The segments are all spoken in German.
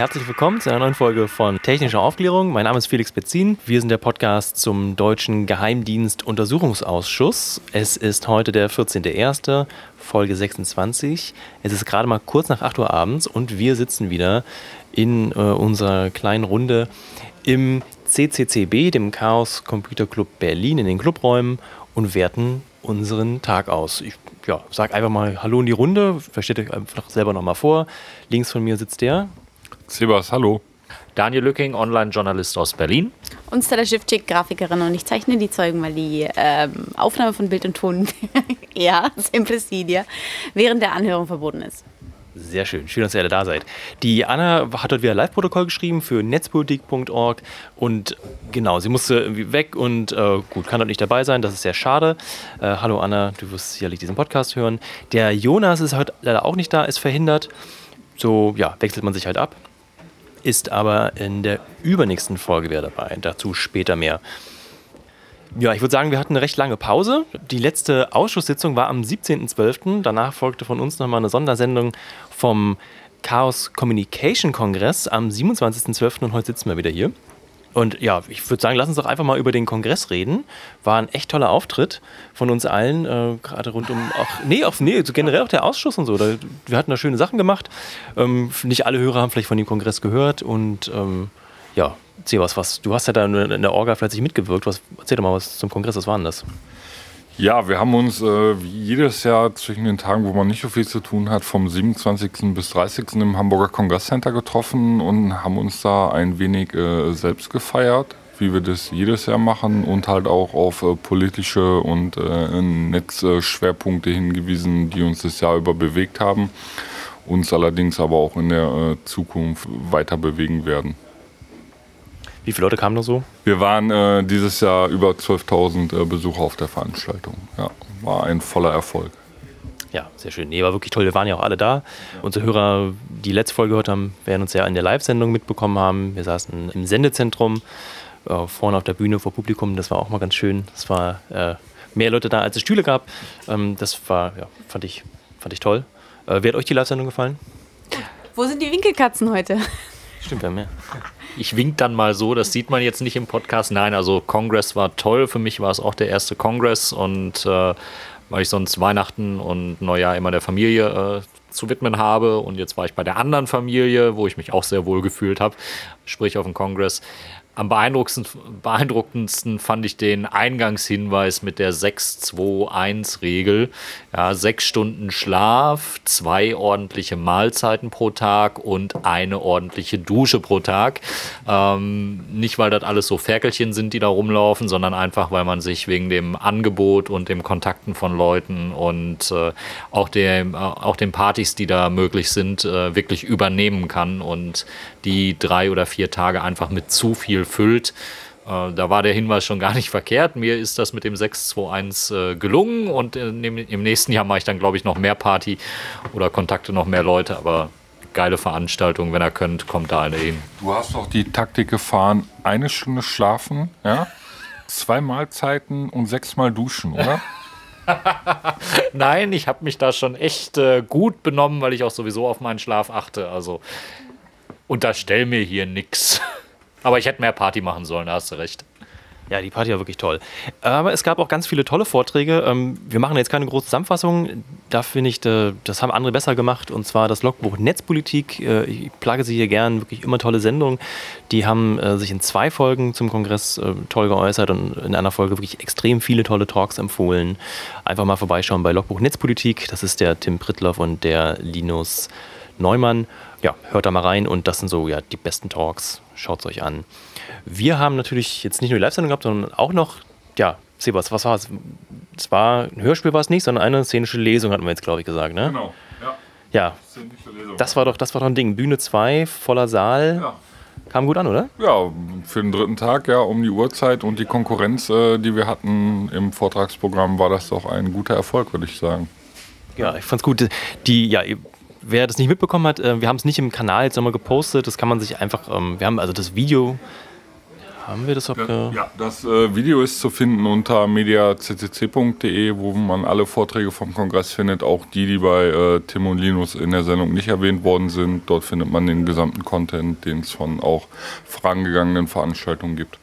Herzlich willkommen zu einer neuen Folge von Technischer Aufklärung. Mein Name ist Felix Bezin. Wir sind der Podcast zum Deutschen Geheimdienst Untersuchungsausschuss. Es ist heute der 14.01., Folge 26. Es ist gerade mal kurz nach 8 Uhr abends und wir sitzen wieder in äh, unserer kleinen Runde im CCCB, dem Chaos Computer Club Berlin, in den Clubräumen und werten unseren Tag aus. Ich ja, sag einfach mal Hallo in die Runde, versteht euch einfach selber nochmal vor. Links von mir sitzt der Sebas, hallo. Daniel Lücking, Online-Journalist aus Berlin. Und Stella Schiffczyk, Grafikerin. Und ich zeichne die Zeugen, weil die ähm, Aufnahme von Bild und Ton, ja, Simplicidia, während der Anhörung verboten ist. Sehr schön, schön, dass ihr alle da seid. Die Anna hat heute wieder Live-Protokoll geschrieben für netzpolitik.org und genau, sie musste irgendwie weg und äh, gut, kann dort nicht dabei sein, das ist sehr schade. Äh, hallo Anna, du wirst sicherlich diesen Podcast hören. Der Jonas ist heute leider auch nicht da, ist verhindert. So, ja, wechselt man sich halt ab ist aber in der übernächsten Folge wieder dabei. Dazu später mehr. Ja, ich würde sagen, wir hatten eine recht lange Pause. Die letzte Ausschusssitzung war am 17.12. Danach folgte von uns nochmal eine Sondersendung vom Chaos Communication Kongress am 27.12. und heute sitzen wir wieder hier. Und ja, ich würde sagen, lass uns doch einfach mal über den Kongress reden. War ein echt toller Auftritt von uns allen, äh, gerade rund um auch, nee, auch, nee, so generell auch der Ausschuss und so. Da, wir hatten da schöne Sachen gemacht. Ähm, nicht alle Hörer haben vielleicht von dem Kongress gehört und ähm, ja, erzähl was, was. Du hast ja da in der Orga vielleicht mitgewirkt. Was, erzähl doch mal was zum Kongress, was war denn das? Ja, wir haben uns äh, wie jedes Jahr zwischen den Tagen, wo man nicht so viel zu tun hat, vom 27. bis 30. im Hamburger Kongresscenter getroffen und haben uns da ein wenig äh, selbst gefeiert, wie wir das jedes Jahr machen und halt auch auf äh, politische und äh, Netzschwerpunkte hingewiesen, die uns das Jahr über bewegt haben, uns allerdings aber auch in der äh, Zukunft weiter bewegen werden. Wie viele Leute kamen da so? Wir waren äh, dieses Jahr über 12.000 äh, Besucher auf der Veranstaltung. Ja, war ein voller Erfolg. Ja, sehr schön. Nee, war wirklich toll. Wir waren ja auch alle da. Unsere Hörer, die letzte Folge gehört haben, werden uns ja in der Live-Sendung mitbekommen haben. Wir saßen im Sendezentrum, äh, vorne auf der Bühne vor Publikum. Das war auch mal ganz schön. Es war äh, mehr Leute da, als es Stühle gab. Ähm, das war, ja, fand ich, fand ich toll. Äh, wie hat euch die Live-Sendung gefallen? Wo sind die Winkelkatzen heute? Stimmt, wir haben mehr. Ich wink dann mal so, das sieht man jetzt nicht im Podcast. Nein, also Congress war toll. Für mich war es auch der erste Congress und äh, weil ich sonst Weihnachten und Neujahr immer der Familie äh, zu widmen habe. Und jetzt war ich bei der anderen Familie, wo ich mich auch sehr wohl gefühlt habe, sprich auf dem Kongress. Am beeindruckendsten, fand ich den Eingangshinweis mit der 6-2-1-Regel. Ja, sechs Stunden Schlaf, zwei ordentliche Mahlzeiten pro Tag und eine ordentliche Dusche pro Tag. Ähm, nicht, weil das alles so Ferkelchen sind, die da rumlaufen, sondern einfach, weil man sich wegen dem Angebot und dem Kontakten von Leuten und äh, auch, dem, äh, auch den Partys, die da möglich sind, äh, wirklich übernehmen kann und die drei oder vier Tage einfach mit zu viel füllt. Äh, da war der Hinweis schon gar nicht verkehrt. Mir ist das mit dem 621 äh, gelungen und im nächsten Jahr mache ich dann, glaube ich, noch mehr Party oder kontakte noch mehr Leute, aber geile Veranstaltung. Wenn ihr könnt, kommt da eine hin. Du hast doch die Taktik gefahren, eine Stunde schlafen, ja? zwei Mahlzeiten und sechsmal duschen, oder? Nein, ich habe mich da schon echt äh, gut benommen, weil ich auch sowieso auf meinen Schlaf achte. Also unterstell mir hier nichts. Aber ich hätte mehr Party machen sollen, da hast du recht. Ja, die Party war wirklich toll. Aber es gab auch ganz viele tolle Vorträge. Ähm, wir machen jetzt keine große Zusammenfassung. Da finde ich, äh, das haben andere besser gemacht. Und zwar das Logbuch Netzpolitik. Äh, ich plage sie hier gern. Wirklich immer tolle Sendungen. Die haben äh, sich in zwei Folgen zum Kongress toll geäußert und in einer Folge wirklich extrem viele tolle Talks empfohlen. Einfach mal vorbeischauen bei Logbuch Netzpolitik. Das ist der Tim Prittloff und der Linus Neumann ja, hört da mal rein und das sind so ja, die besten Talks. Schaut es euch an. Wir haben natürlich jetzt nicht nur die Live-Sendung gehabt, sondern auch noch, ja, Sebas, was war es? Es war ein Hörspiel war es nicht, sondern eine szenische Lesung, hatten wir jetzt, glaube ich, gesagt, ne? Genau, ja. Ja, das war doch, das war doch ein Ding. Bühne 2, voller Saal. Ja. Kam gut an, oder? Ja, für den dritten Tag, ja, um die Uhrzeit und die Konkurrenz, äh, die wir hatten im Vortragsprogramm, war das doch ein guter Erfolg, würde ich sagen. Ja, ich fand's gut. Die, ja, wer das nicht mitbekommen hat, äh, wir haben es nicht im Kanal jetzt nochmal gepostet. Das kann man sich einfach, ähm, wir haben also das Video haben wir das auch? Ja, ja das äh, Video ist zu finden unter mediaccc.de, wo man alle Vorträge vom Kongress findet, auch die, die bei äh, Tim und Linus in der Sendung nicht erwähnt worden sind. Dort findet man den gesamten Content, den es von auch vorangegangenen Veranstaltungen gibt.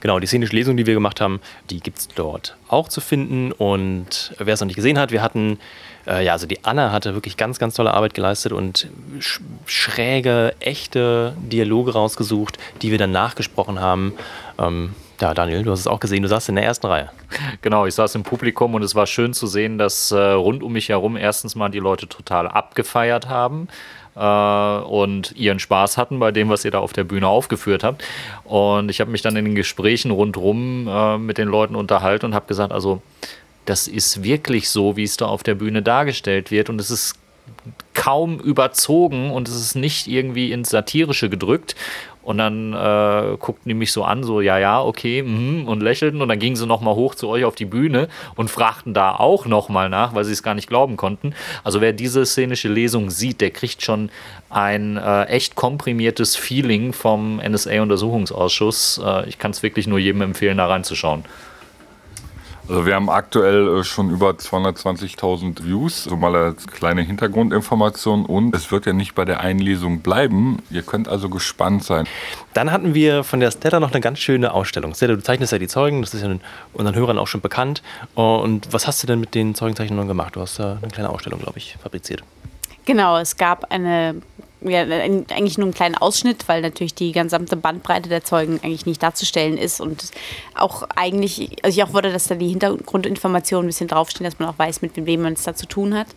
Genau, die szenische Lesung, die wir gemacht haben, die gibt es dort auch zu finden. Und wer es noch nicht gesehen hat, wir hatten, äh, ja, also die Anna hatte wirklich ganz, ganz tolle Arbeit geleistet und sch schräge, echte Dialoge rausgesucht, die wir dann nachgesprochen haben. Ähm, ja, Daniel, du hast es auch gesehen, du saßt in der ersten Reihe. Genau, ich saß im Publikum und es war schön zu sehen, dass äh, rund um mich herum erstens mal die Leute total abgefeiert haben äh, und ihren Spaß hatten bei dem, was ihr da auf der Bühne aufgeführt habt. Und ich habe mich dann in den Gesprächen rundherum äh, mit den Leuten unterhalten und habe gesagt, also das ist wirklich so, wie es da auf der Bühne dargestellt wird und es ist kaum überzogen und es ist nicht irgendwie ins Satirische gedrückt. Und dann äh, guckten die mich so an, so, ja, ja, okay, mm, und lächelten. Und dann gingen sie nochmal hoch zu euch auf die Bühne und fragten da auch nochmal nach, weil sie es gar nicht glauben konnten. Also wer diese szenische Lesung sieht, der kriegt schon ein äh, echt komprimiertes Feeling vom NSA-Untersuchungsausschuss. Äh, ich kann es wirklich nur jedem empfehlen, da reinzuschauen. Also wir haben aktuell äh, schon über 220.000 Views, so mal als kleine Hintergrundinformation und es wird ja nicht bei der Einlesung bleiben. Ihr könnt also gespannt sein. Dann hatten wir von der Stella noch eine ganz schöne Ausstellung. Stella, du zeichnest ja die Zeugen, das ist ja unseren Hörern auch schon bekannt. Und was hast du denn mit den Zeugenzeichnungen gemacht? Du hast da eine kleine Ausstellung, glaube ich, fabriziert. Genau, es gab eine ja, eigentlich nur einen kleinen Ausschnitt, weil natürlich die gesamte Bandbreite der Zeugen eigentlich nicht darzustellen ist und auch eigentlich, also ich auch wollte, dass da die Hintergrundinformationen ein bisschen draufstehen, dass man auch weiß, mit wem man es da zu tun hat.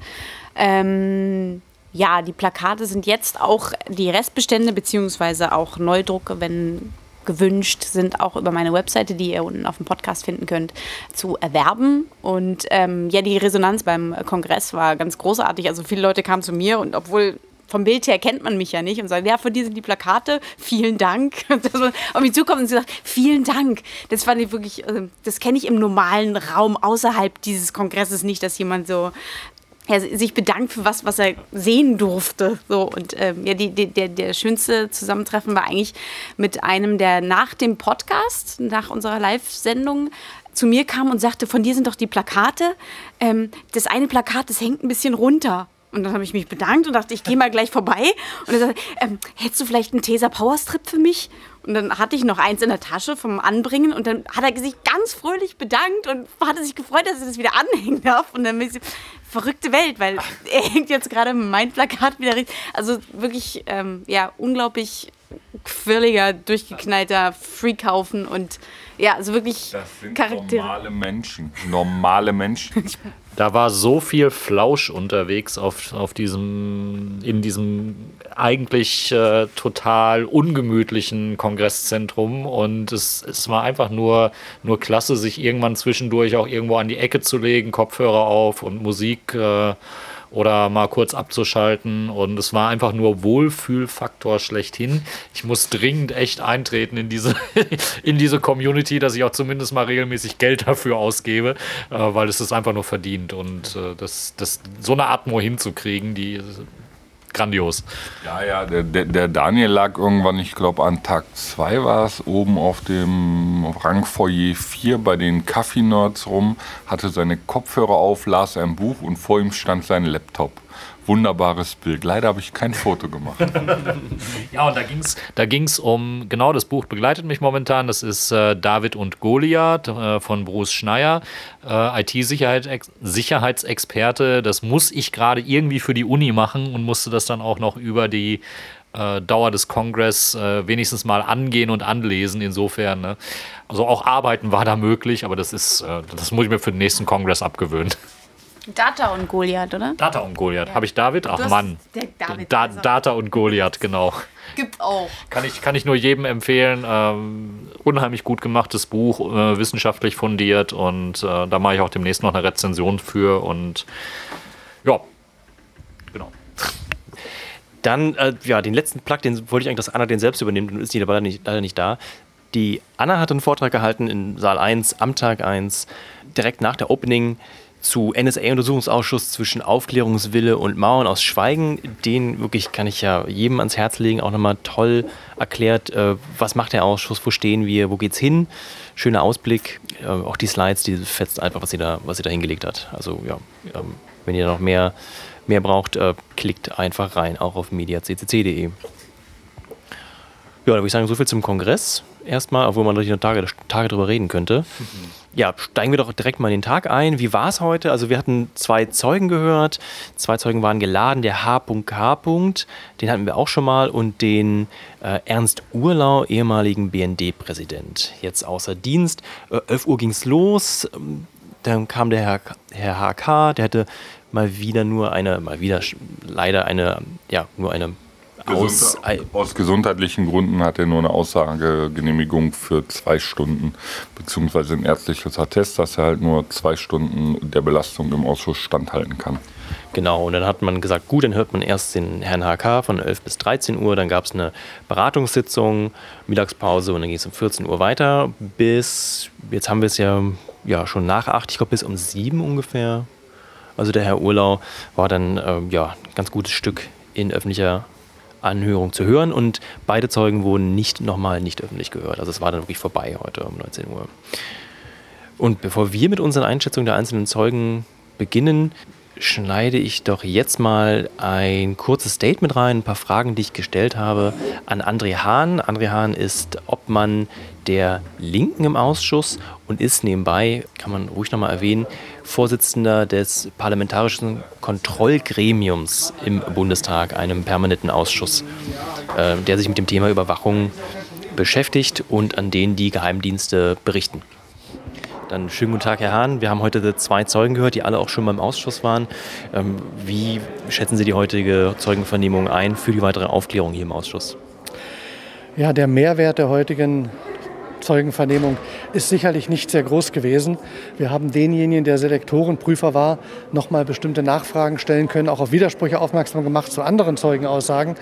Ähm, ja, die Plakate sind jetzt auch die Restbestände beziehungsweise auch Neudrucke, wenn gewünscht, sind auch über meine Webseite, die ihr unten auf dem Podcast finden könnt, zu erwerben. Und ähm, ja, die Resonanz beim Kongress war ganz großartig. Also viele Leute kamen zu mir und obwohl vom Bild her kennt man mich ja nicht und sagt, ja, für die sind die Plakate, vielen Dank. Dass man auf mich zukommt und sagt, vielen Dank. Das fand ich wirklich, also, das kenne ich im normalen Raum außerhalb dieses Kongresses nicht, dass jemand so ja, sich bedankt für was, was er sehen durfte. So, und ähm, ja, die, die, der, der schönste Zusammentreffen war eigentlich mit einem, der nach dem Podcast, nach unserer Live-Sendung, zu mir kam und sagte, von dir sind doch die Plakate. Ähm, das eine Plakat, das hängt ein bisschen runter. Und dann habe ich mich bedankt und dachte, ich gehe mal gleich vorbei. Und er sagte, ähm, hättest du vielleicht einen Tesa Powerstrip für mich? Und dann hatte ich noch eins in der Tasche vom Anbringen und dann hat er sich ganz fröhlich bedankt und hatte sich gefreut, dass er das wieder anhängen darf. Und dann bin ich verrückte Welt, weil er hängt jetzt gerade mein Plakat wieder richtig. Also wirklich, ähm, ja, unglaublich quirliger, durchgeknallter Freakhaufen und ja, also wirklich das sind Charaktere. normale Menschen. Normale Menschen. Da war so viel Flausch unterwegs auf, auf diesem, in diesem eigentlich äh, total ungemütlichen Kongresszentrum. Und es, es war einfach nur, nur klasse, sich irgendwann zwischendurch auch irgendwo an die Ecke zu legen, Kopfhörer auf und Musik äh, oder mal kurz abzuschalten. Und es war einfach nur Wohlfühlfaktor schlechthin. Ich muss dringend echt eintreten in diese, in diese Community, dass ich auch zumindest mal regelmäßig Geld dafür ausgebe, äh, weil es ist einfach nur verdient. Und äh, das, das, so eine Atmo hinzukriegen, die grandios. Ja, ja, der, der, Daniel lag irgendwann, ich glaube an Tag 2 war es, oben auf dem Rangfoyer 4 bei den Kaffee-Nerds rum, hatte seine Kopfhörer auf, las ein Buch und vor ihm stand sein Laptop wunderbares Bild. Leider habe ich kein Foto gemacht. ja, und da ging es da ging's um, genau, das Buch begleitet mich momentan. Das ist äh, David und Goliath äh, von Bruce Schneier, äh, IT-Sicherheitsexperte. Das muss ich gerade irgendwie für die Uni machen und musste das dann auch noch über die äh, Dauer des Kongress äh, wenigstens mal angehen und anlesen. Insofern, ne? also auch arbeiten war da möglich, aber das ist, äh, das muss ich mir für den nächsten Kongress abgewöhnen. Data und Goliath, oder? Data und Goliath. Ja. Habe ich David? Ach Mann. David da Data und Goliath, genau. Gibt auch. Kann ich, kann ich nur jedem empfehlen. Ähm, unheimlich gut gemachtes Buch, äh, wissenschaftlich fundiert und äh, da mache ich auch demnächst noch eine Rezension für und ja, genau. Dann, äh, ja, den letzten Plug, den wollte ich eigentlich, dass Anna den selbst übernimmt und ist die leider nicht, leider nicht da. Die Anna hat einen Vortrag gehalten in Saal 1 am Tag 1, direkt nach der Opening zu NSA-Untersuchungsausschuss zwischen Aufklärungswille und Mauern aus Schweigen. Den wirklich kann ich ja jedem ans Herz legen, auch nochmal toll erklärt, äh, was macht der Ausschuss, wo stehen wir, wo geht's hin. Schöner Ausblick, äh, auch die Slides, die fetzt einfach, was sie da, was sie da hingelegt hat. Also ja, ähm, wenn ihr noch mehr, mehr braucht, äh, klickt einfach rein, auch auf mediaccc.de. Ja, dann würde ich sagen, so viel zum Kongress erstmal, obwohl man natürlich noch Tage, Tage drüber reden könnte. Mhm. Ja, steigen wir doch direkt mal in den Tag ein. Wie war es heute? Also wir hatten zwei Zeugen gehört. Zwei Zeugen waren geladen. Der H.K. Den hatten wir auch schon mal. Und den äh, Ernst Urlau, ehemaligen BND-Präsident. Jetzt außer Dienst. Äh, 11 Uhr ging es los. Dann kam der Herr, Herr HK. Der hatte mal wieder nur eine, mal wieder leider eine, ja, nur eine aus, aus, gesundheitlichen Gründen hat er nur eine Aussagegenehmigung für zwei Stunden, beziehungsweise ein ärztliches Attest, dass er halt nur zwei Stunden der Belastung im Ausschuss standhalten kann. Genau, und dann hat man gesagt, gut, dann hört man erst den Herrn HK von 11 bis 13 Uhr, dann gab es eine Beratungssitzung, Mittagspause und dann ging es um 14 Uhr weiter bis, jetzt haben wir es ja, ja schon nach 8, ich glaube bis um 7 ungefähr. Also der Herr Urlau war dann äh, ja, ein ganz gutes Stück in öffentlicher Anhörung zu hören und beide Zeugen wurden nicht nochmal nicht öffentlich gehört. Also es war dann wirklich vorbei heute um 19 Uhr. Und bevor wir mit unseren Einschätzungen der einzelnen Zeugen beginnen, schneide ich doch jetzt mal ein kurzes Statement rein, ein paar Fragen, die ich gestellt habe an André Hahn. André Hahn ist Obmann der Linken im Ausschuss und ist nebenbei, kann man ruhig nochmal erwähnen, Vorsitzender des Parlamentarischen Kontrollgremiums im Bundestag, einem permanenten Ausschuss, äh, der sich mit dem Thema Überwachung beschäftigt und an den die Geheimdienste berichten. Dann schönen guten Tag, Herr Hahn. Wir haben heute zwei Zeugen gehört, die alle auch schon beim Ausschuss waren. Ähm, wie schätzen Sie die heutige Zeugenvernehmung ein für die weitere Aufklärung hier im Ausschuss? Ja, der Mehrwert der heutigen Zeugenvernehmung ist sicherlich nicht sehr groß gewesen. Wir haben denjenigen, der Selektorenprüfer war, nochmal bestimmte Nachfragen stellen können, auch auf Widersprüche aufmerksam gemacht zu anderen Zeugenaussagen.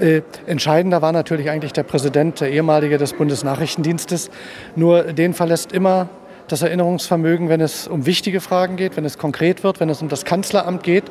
Äh, entscheidender war natürlich eigentlich der Präsident, der ehemalige des Bundesnachrichtendienstes. Nur den verlässt immer das Erinnerungsvermögen, wenn es um wichtige Fragen geht, wenn es konkret wird, wenn es um das Kanzleramt geht.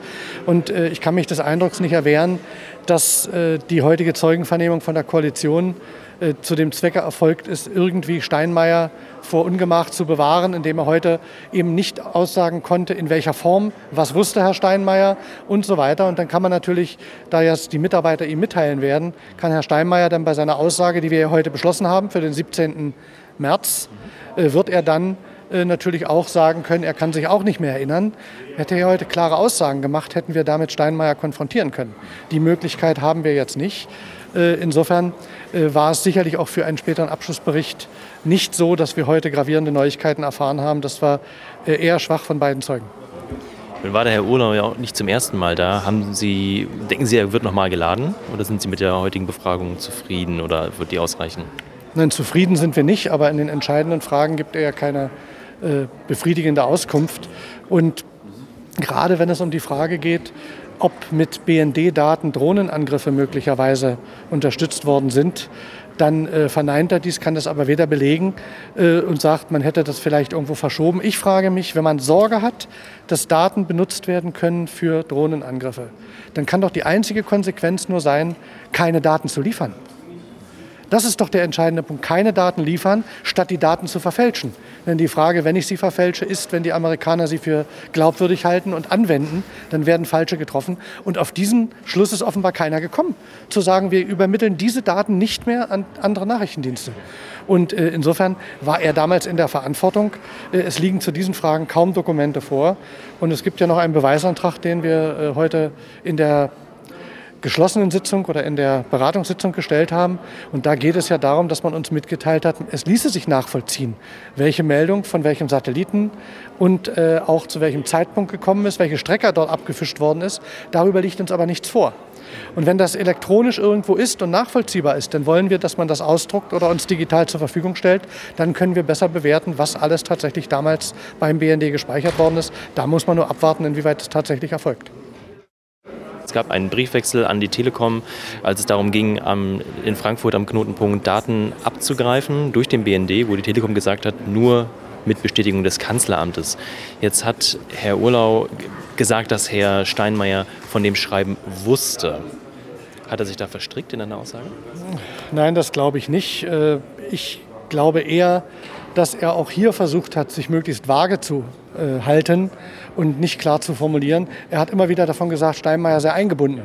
Und äh, ich kann mich des Eindrucks nicht erwehren, dass äh, die heutige Zeugenvernehmung von der Koalition äh, zu dem Zwecke erfolgt ist, irgendwie Steinmeier vor Ungemach zu bewahren, indem er heute eben nicht aussagen konnte, in welcher Form, was wusste Herr Steinmeier und so weiter. Und dann kann man natürlich, da jetzt die Mitarbeiter ihm mitteilen werden, kann Herr Steinmeier dann bei seiner Aussage, die wir heute beschlossen haben für den 17. März, äh, wird er dann äh, natürlich auch sagen können, er kann sich auch nicht mehr erinnern. Hätte er heute klare Aussagen gemacht, hätten wir damit Steinmeier konfrontieren können. Die Möglichkeit haben wir jetzt nicht. Äh, insofern war es sicherlich auch für einen späteren Abschlussbericht nicht so, dass wir heute gravierende Neuigkeiten erfahren haben. Das war eher schwach von beiden Zeugen. Nun war der Herr Urlau ja auch nicht zum ersten Mal da. Haben Sie, denken Sie, er wird nochmal geladen? Oder sind Sie mit der heutigen Befragung zufrieden oder wird die ausreichen? Nein, zufrieden sind wir nicht, aber in den entscheidenden Fragen gibt er ja keine äh, befriedigende Auskunft. Und gerade wenn es um die Frage geht, ob mit BND-Daten Drohnenangriffe möglicherweise unterstützt worden sind, dann äh, verneint er dies, kann das aber weder belegen äh, und sagt, man hätte das vielleicht irgendwo verschoben. Ich frage mich, wenn man Sorge hat, dass Daten benutzt werden können für Drohnenangriffe, dann kann doch die einzige Konsequenz nur sein, keine Daten zu liefern. Das ist doch der entscheidende Punkt. Keine Daten liefern, statt die Daten zu verfälschen. Denn die Frage, wenn ich sie verfälsche, ist, wenn die Amerikaner sie für glaubwürdig halten und anwenden, dann werden falsche getroffen. Und auf diesen Schluss ist offenbar keiner gekommen, zu sagen, wir übermitteln diese Daten nicht mehr an andere Nachrichtendienste. Und äh, insofern war er damals in der Verantwortung. Äh, es liegen zu diesen Fragen kaum Dokumente vor. Und es gibt ja noch einen Beweisantrag, den wir äh, heute in der geschlossenen Sitzung oder in der Beratungssitzung gestellt haben. Und da geht es ja darum, dass man uns mitgeteilt hat, es ließe sich nachvollziehen, welche Meldung von welchem Satelliten und äh, auch zu welchem Zeitpunkt gekommen ist, welche Strecke dort abgefischt worden ist. Darüber liegt uns aber nichts vor. Und wenn das elektronisch irgendwo ist und nachvollziehbar ist, dann wollen wir, dass man das ausdruckt oder uns digital zur Verfügung stellt. Dann können wir besser bewerten, was alles tatsächlich damals beim BND gespeichert worden ist. Da muss man nur abwarten, inwieweit es tatsächlich erfolgt. Es gab einen Briefwechsel an die Telekom, als es darum ging, am, in Frankfurt am Knotenpunkt Daten abzugreifen durch den BND, wo die Telekom gesagt hat, nur mit Bestätigung des Kanzleramtes. Jetzt hat Herr Urlau gesagt, dass Herr Steinmeier von dem Schreiben wusste. Hat er sich da verstrickt in einer Aussage? Nein, das glaube ich nicht. Äh, ich glaube eher, dass er auch hier versucht hat, sich möglichst vage zu äh, halten und nicht klar zu formulieren. Er hat immer wieder davon gesagt, Steinmeier sei eingebunden.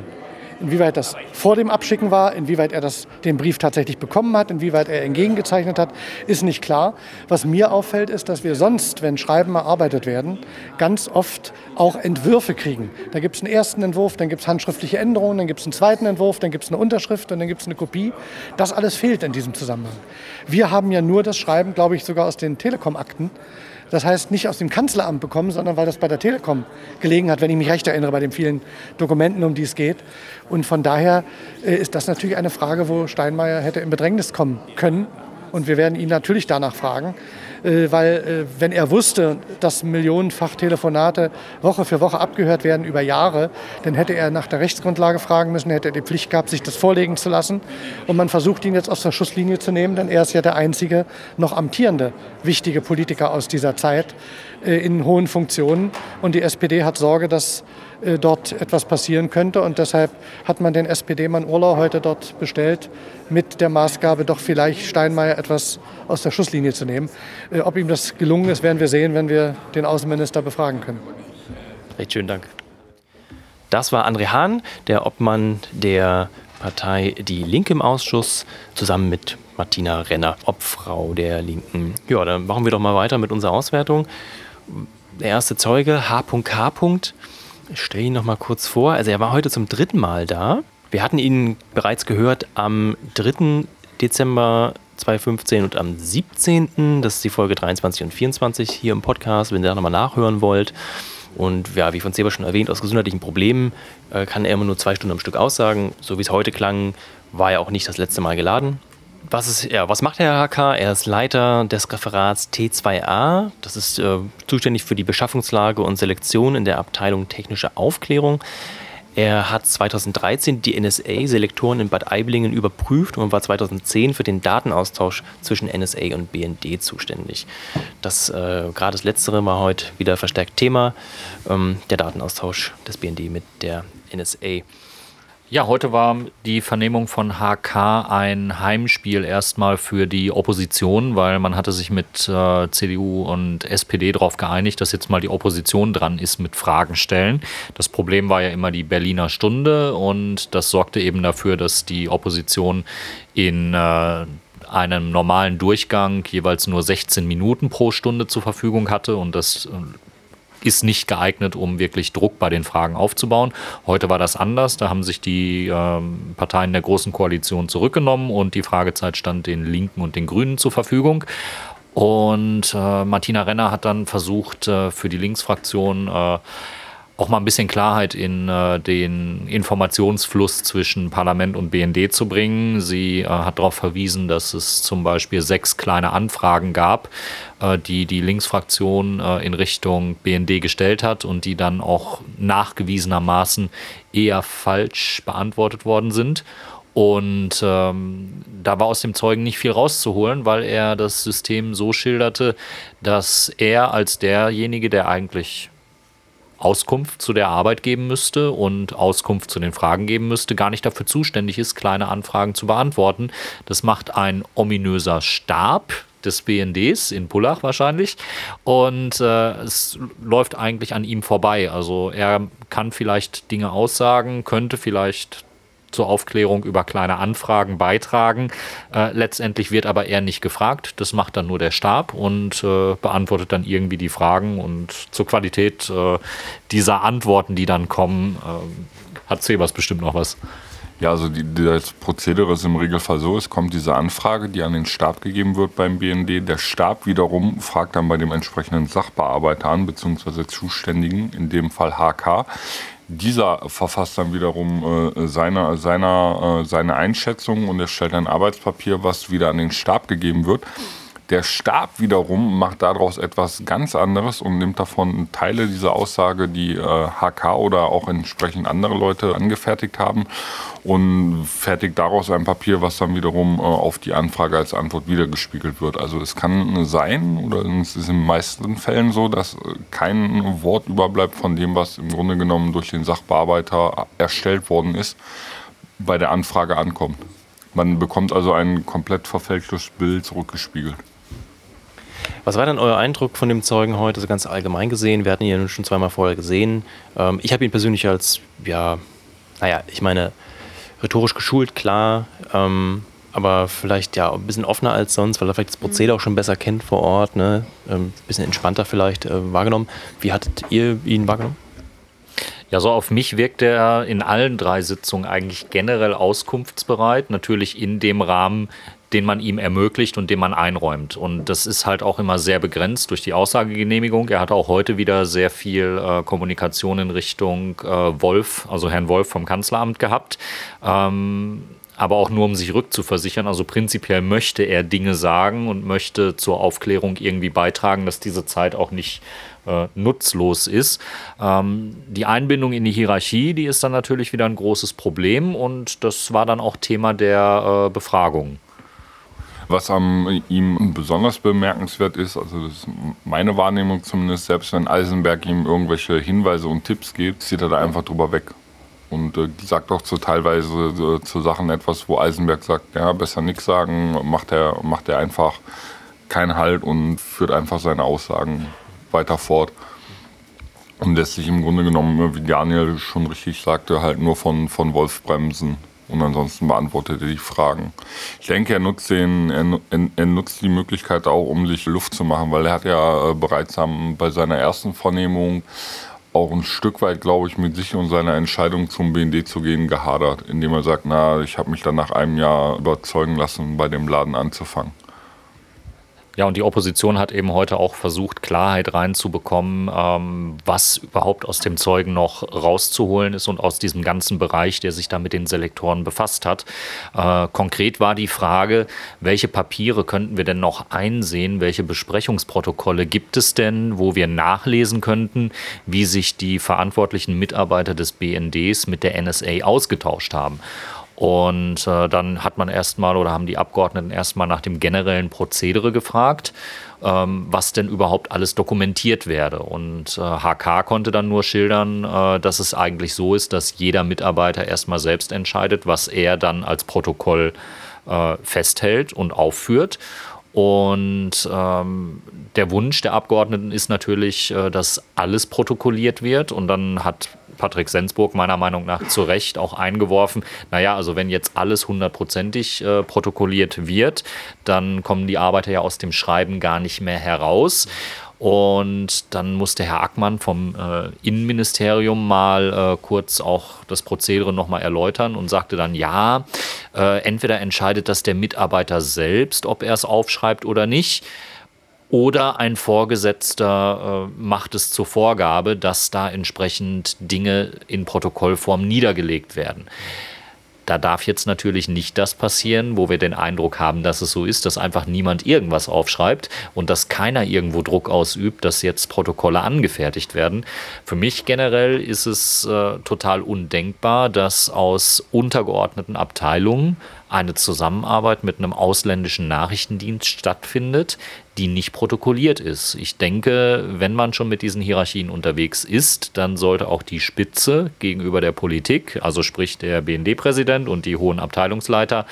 Inwieweit das vor dem Abschicken war, inwieweit er das, den Brief tatsächlich bekommen hat, inwieweit er entgegengezeichnet hat, ist nicht klar. Was mir auffällt, ist, dass wir sonst, wenn Schreiben erarbeitet werden, ganz oft auch Entwürfe kriegen. Da gibt es einen ersten Entwurf, dann gibt es handschriftliche Änderungen, dann gibt es einen zweiten Entwurf, dann gibt es eine Unterschrift und dann gibt es eine Kopie. Das alles fehlt in diesem Zusammenhang. Wir haben ja nur das Schreiben, glaube ich, sogar aus den Telekom-Akten. Das heißt, nicht aus dem Kanzleramt bekommen, sondern weil das bei der Telekom gelegen hat, wenn ich mich recht erinnere, bei den vielen Dokumenten, um die es geht. Und von daher äh, ist das natürlich eine Frage, wo Steinmeier hätte in Bedrängnis kommen können. Und wir werden ihn natürlich danach fragen. Äh, weil äh, wenn er wusste, dass millionenfach Telefonate Woche für Woche abgehört werden über Jahre, dann hätte er nach der Rechtsgrundlage fragen müssen, hätte er die Pflicht gehabt, sich das vorlegen zu lassen. Und man versucht ihn jetzt aus der Schusslinie zu nehmen, denn er ist ja der einzige noch amtierende wichtige Politiker aus dieser Zeit äh, in hohen Funktionen. Und die SPD hat Sorge, dass dort etwas passieren könnte. Und deshalb hat man den SPD-Mann Urlau heute dort bestellt, mit der Maßgabe, doch vielleicht Steinmeier etwas aus der Schusslinie zu nehmen. Äh, ob ihm das gelungen ist, werden wir sehen, wenn wir den Außenminister befragen können. Recht schönen Dank. Das war André Hahn, der Obmann der Partei Die Linke im Ausschuss, zusammen mit Martina Renner, Obfrau der Linken. Ja, dann machen wir doch mal weiter mit unserer Auswertung. Der erste Zeuge, H.K. Ich stelle ihn noch mal kurz vor. Also er war heute zum dritten Mal da. Wir hatten ihn bereits gehört am 3. Dezember 2015 und am 17. Das ist die Folge 23 und 24 hier im Podcast, wenn ihr da nochmal nachhören wollt. Und ja, wie von Seba schon erwähnt, aus gesundheitlichen Problemen äh, kann er immer nur zwei Stunden am Stück aussagen. So wie es heute klang, war er auch nicht das letzte Mal geladen. Was, ist, ja, was macht Herr HK? Er ist Leiter des Referats T2A. Das ist äh, zuständig für die Beschaffungslage und Selektion in der Abteilung Technische Aufklärung. Er hat 2013 die NSA-Selektoren in Bad Aiblingen überprüft und war 2010 für den Datenaustausch zwischen NSA und BND zuständig. Das äh, gerade das Letztere war heute wieder verstärkt Thema, ähm, der Datenaustausch des BND mit der NSA. Ja, heute war die Vernehmung von HK ein Heimspiel erstmal für die Opposition, weil man hatte sich mit äh, CDU und SPD darauf geeinigt, dass jetzt mal die Opposition dran ist mit Fragen stellen. Das Problem war ja immer die Berliner Stunde und das sorgte eben dafür, dass die Opposition in äh, einem normalen Durchgang jeweils nur 16 Minuten pro Stunde zur Verfügung hatte und das äh, ist nicht geeignet, um wirklich Druck bei den Fragen aufzubauen. Heute war das anders. Da haben sich die ähm, Parteien der Großen Koalition zurückgenommen und die Fragezeit stand den Linken und den Grünen zur Verfügung. Und äh, Martina Renner hat dann versucht, äh, für die Linksfraktion äh, auch mal ein bisschen Klarheit in äh, den Informationsfluss zwischen Parlament und BND zu bringen. Sie äh, hat darauf verwiesen, dass es zum Beispiel sechs kleine Anfragen gab, äh, die die Linksfraktion äh, in Richtung BND gestellt hat und die dann auch nachgewiesenermaßen eher falsch beantwortet worden sind. Und ähm, da war aus dem Zeugen nicht viel rauszuholen, weil er das System so schilderte, dass er als derjenige, der eigentlich Auskunft zu der Arbeit geben müsste und Auskunft zu den Fragen geben müsste, gar nicht dafür zuständig ist, kleine Anfragen zu beantworten. Das macht ein ominöser Stab des BNDs in Pullach wahrscheinlich und äh, es läuft eigentlich an ihm vorbei. Also er kann vielleicht Dinge aussagen, könnte vielleicht zur Aufklärung über kleine Anfragen beitragen. Äh, letztendlich wird aber er nicht gefragt. Das macht dann nur der Stab und äh, beantwortet dann irgendwie die Fragen. Und zur Qualität äh, dieser Antworten, die dann kommen, äh, hat Sebas bestimmt noch was. Ja, also die, das Prozedere ist im Regelfall so, es kommt diese Anfrage, die an den Stab gegeben wird beim BND. Der Stab wiederum fragt dann bei dem entsprechenden Sachbearbeiter an, beziehungsweise Zuständigen, in dem Fall HK. Dieser verfasst dann wiederum äh, seine, seiner, äh, seine Einschätzung und erstellt ein Arbeitspapier, was wieder an den Stab gegeben wird. Der Stab wiederum macht daraus etwas ganz anderes und nimmt davon Teile dieser Aussage, die äh, HK oder auch entsprechend andere Leute angefertigt haben und fertigt daraus ein Papier, was dann wiederum äh, auf die Anfrage als Antwort wiedergespiegelt wird. Also es kann sein, oder es ist in den meisten Fällen so, dass äh, kein Wort überbleibt von dem, was im Grunde genommen durch den Sachbearbeiter erstellt worden ist, bei der Anfrage ankommt. Man bekommt also ein komplett verfälschtes Bild zurückgespiegelt. Was war denn euer Eindruck von dem Zeugen heute, so ganz allgemein gesehen? Wir hatten ihn schon zweimal vorher gesehen. Ähm, ich habe ihn persönlich als, ja, naja, ich meine, rhetorisch geschult, klar, ähm, aber vielleicht ja ein bisschen offener als sonst, weil er vielleicht das Prozedere auch schon besser kennt vor Ort, ne? ein ähm, bisschen entspannter vielleicht äh, wahrgenommen. Wie hattet ihr ihn wahrgenommen? Ja, so auf mich wirkt er in allen drei Sitzungen eigentlich generell auskunftsbereit, natürlich in dem Rahmen, den man ihm ermöglicht und den man einräumt. Und das ist halt auch immer sehr begrenzt durch die Aussagegenehmigung. Er hat auch heute wieder sehr viel äh, Kommunikation in Richtung äh, Wolf, also Herrn Wolf vom Kanzleramt gehabt. Ähm, aber auch nur um sich rückzuversichern. Also prinzipiell möchte er Dinge sagen und möchte zur Aufklärung irgendwie beitragen, dass diese Zeit auch nicht äh, nutzlos ist. Ähm, die Einbindung in die Hierarchie, die ist dann natürlich wieder ein großes Problem und das war dann auch Thema der äh, Befragung. Was an ihm besonders bemerkenswert ist, also das ist meine Wahrnehmung zumindest, selbst wenn Eisenberg ihm irgendwelche Hinweise und Tipps gibt, zieht er da einfach drüber weg. Und äh, sagt auch zu teilweise äh, zu Sachen etwas, wo Eisenberg sagt, ja, besser nichts sagen, macht er, macht er einfach keinen Halt und führt einfach seine Aussagen weiter fort. Und lässt sich im Grunde genommen, wie Daniel schon richtig sagte, halt nur von, von Wolf bremsen. Und ansonsten beantwortet er die Fragen. Ich denke, er nutzt, den, er, er, nutzt die Möglichkeit auch, um sich Luft zu machen, weil er hat ja äh, bereits am, bei seiner ersten Vernehmung auch ein Stück weit, glaube ich, mit sich und seiner Entscheidung zum BND zu gehen gehadert, indem er sagt, na, ich habe mich dann nach einem Jahr überzeugen lassen, bei dem Laden anzufangen. Ja, und die Opposition hat eben heute auch versucht, Klarheit reinzubekommen, ähm, was überhaupt aus dem Zeugen noch rauszuholen ist und aus diesem ganzen Bereich, der sich da mit den Selektoren befasst hat. Äh, konkret war die Frage, welche Papiere könnten wir denn noch einsehen, welche Besprechungsprotokolle gibt es denn, wo wir nachlesen könnten, wie sich die verantwortlichen Mitarbeiter des BNDs mit der NSA ausgetauscht haben. Und äh, dann hat man erstmal oder haben die Abgeordneten erstmal nach dem generellen Prozedere gefragt, ähm, was denn überhaupt alles dokumentiert werde. Und äh, HK konnte dann nur schildern, äh, dass es eigentlich so ist, dass jeder Mitarbeiter erstmal selbst entscheidet, was er dann als Protokoll äh, festhält und aufführt. Und ähm, der Wunsch der Abgeordneten ist natürlich, äh, dass alles protokolliert wird. Und dann hat Patrick Sensburg meiner Meinung nach zu Recht auch eingeworfen, naja, also wenn jetzt alles hundertprozentig äh, protokolliert wird, dann kommen die Arbeiter ja aus dem Schreiben gar nicht mehr heraus. Und dann musste Herr Ackmann vom äh, Innenministerium mal äh, kurz auch das Prozedere nochmal erläutern und sagte dann, ja, äh, entweder entscheidet das der Mitarbeiter selbst, ob er es aufschreibt oder nicht oder ein Vorgesetzter äh, macht es zur Vorgabe, dass da entsprechend Dinge in Protokollform niedergelegt werden. Da darf jetzt natürlich nicht das passieren, wo wir den Eindruck haben, dass es so ist, dass einfach niemand irgendwas aufschreibt und dass keiner irgendwo Druck ausübt, dass jetzt Protokolle angefertigt werden. Für mich generell ist es äh, total undenkbar, dass aus untergeordneten Abteilungen eine Zusammenarbeit mit einem ausländischen Nachrichtendienst stattfindet, die nicht protokolliert ist. Ich denke, wenn man schon mit diesen Hierarchien unterwegs ist, dann sollte auch die Spitze gegenüber der Politik, also sprich der BND-Präsident und die hohen Abteilungsleiter,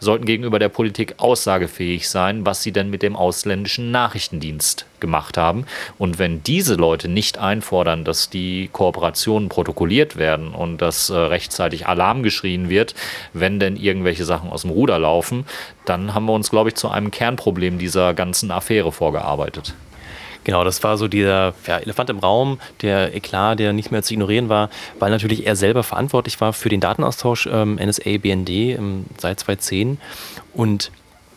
sollten gegenüber der Politik aussagefähig sein, was sie denn mit dem ausländischen Nachrichtendienst gemacht haben. Und wenn diese Leute nicht einfordern, dass die Kooperationen protokolliert werden und dass äh, rechtzeitig Alarm geschrien wird, wenn denn irgendwelche Sachen aus dem Ruder laufen, dann haben wir uns, glaube ich, zu einem Kernproblem dieser ganzen Affäre vorgearbeitet. Genau, das war so dieser ja, Elefant im Raum, der Eklat, der nicht mehr zu ignorieren war, weil natürlich er selber verantwortlich war für den Datenaustausch ähm, NSA-BND ähm, seit 2010 und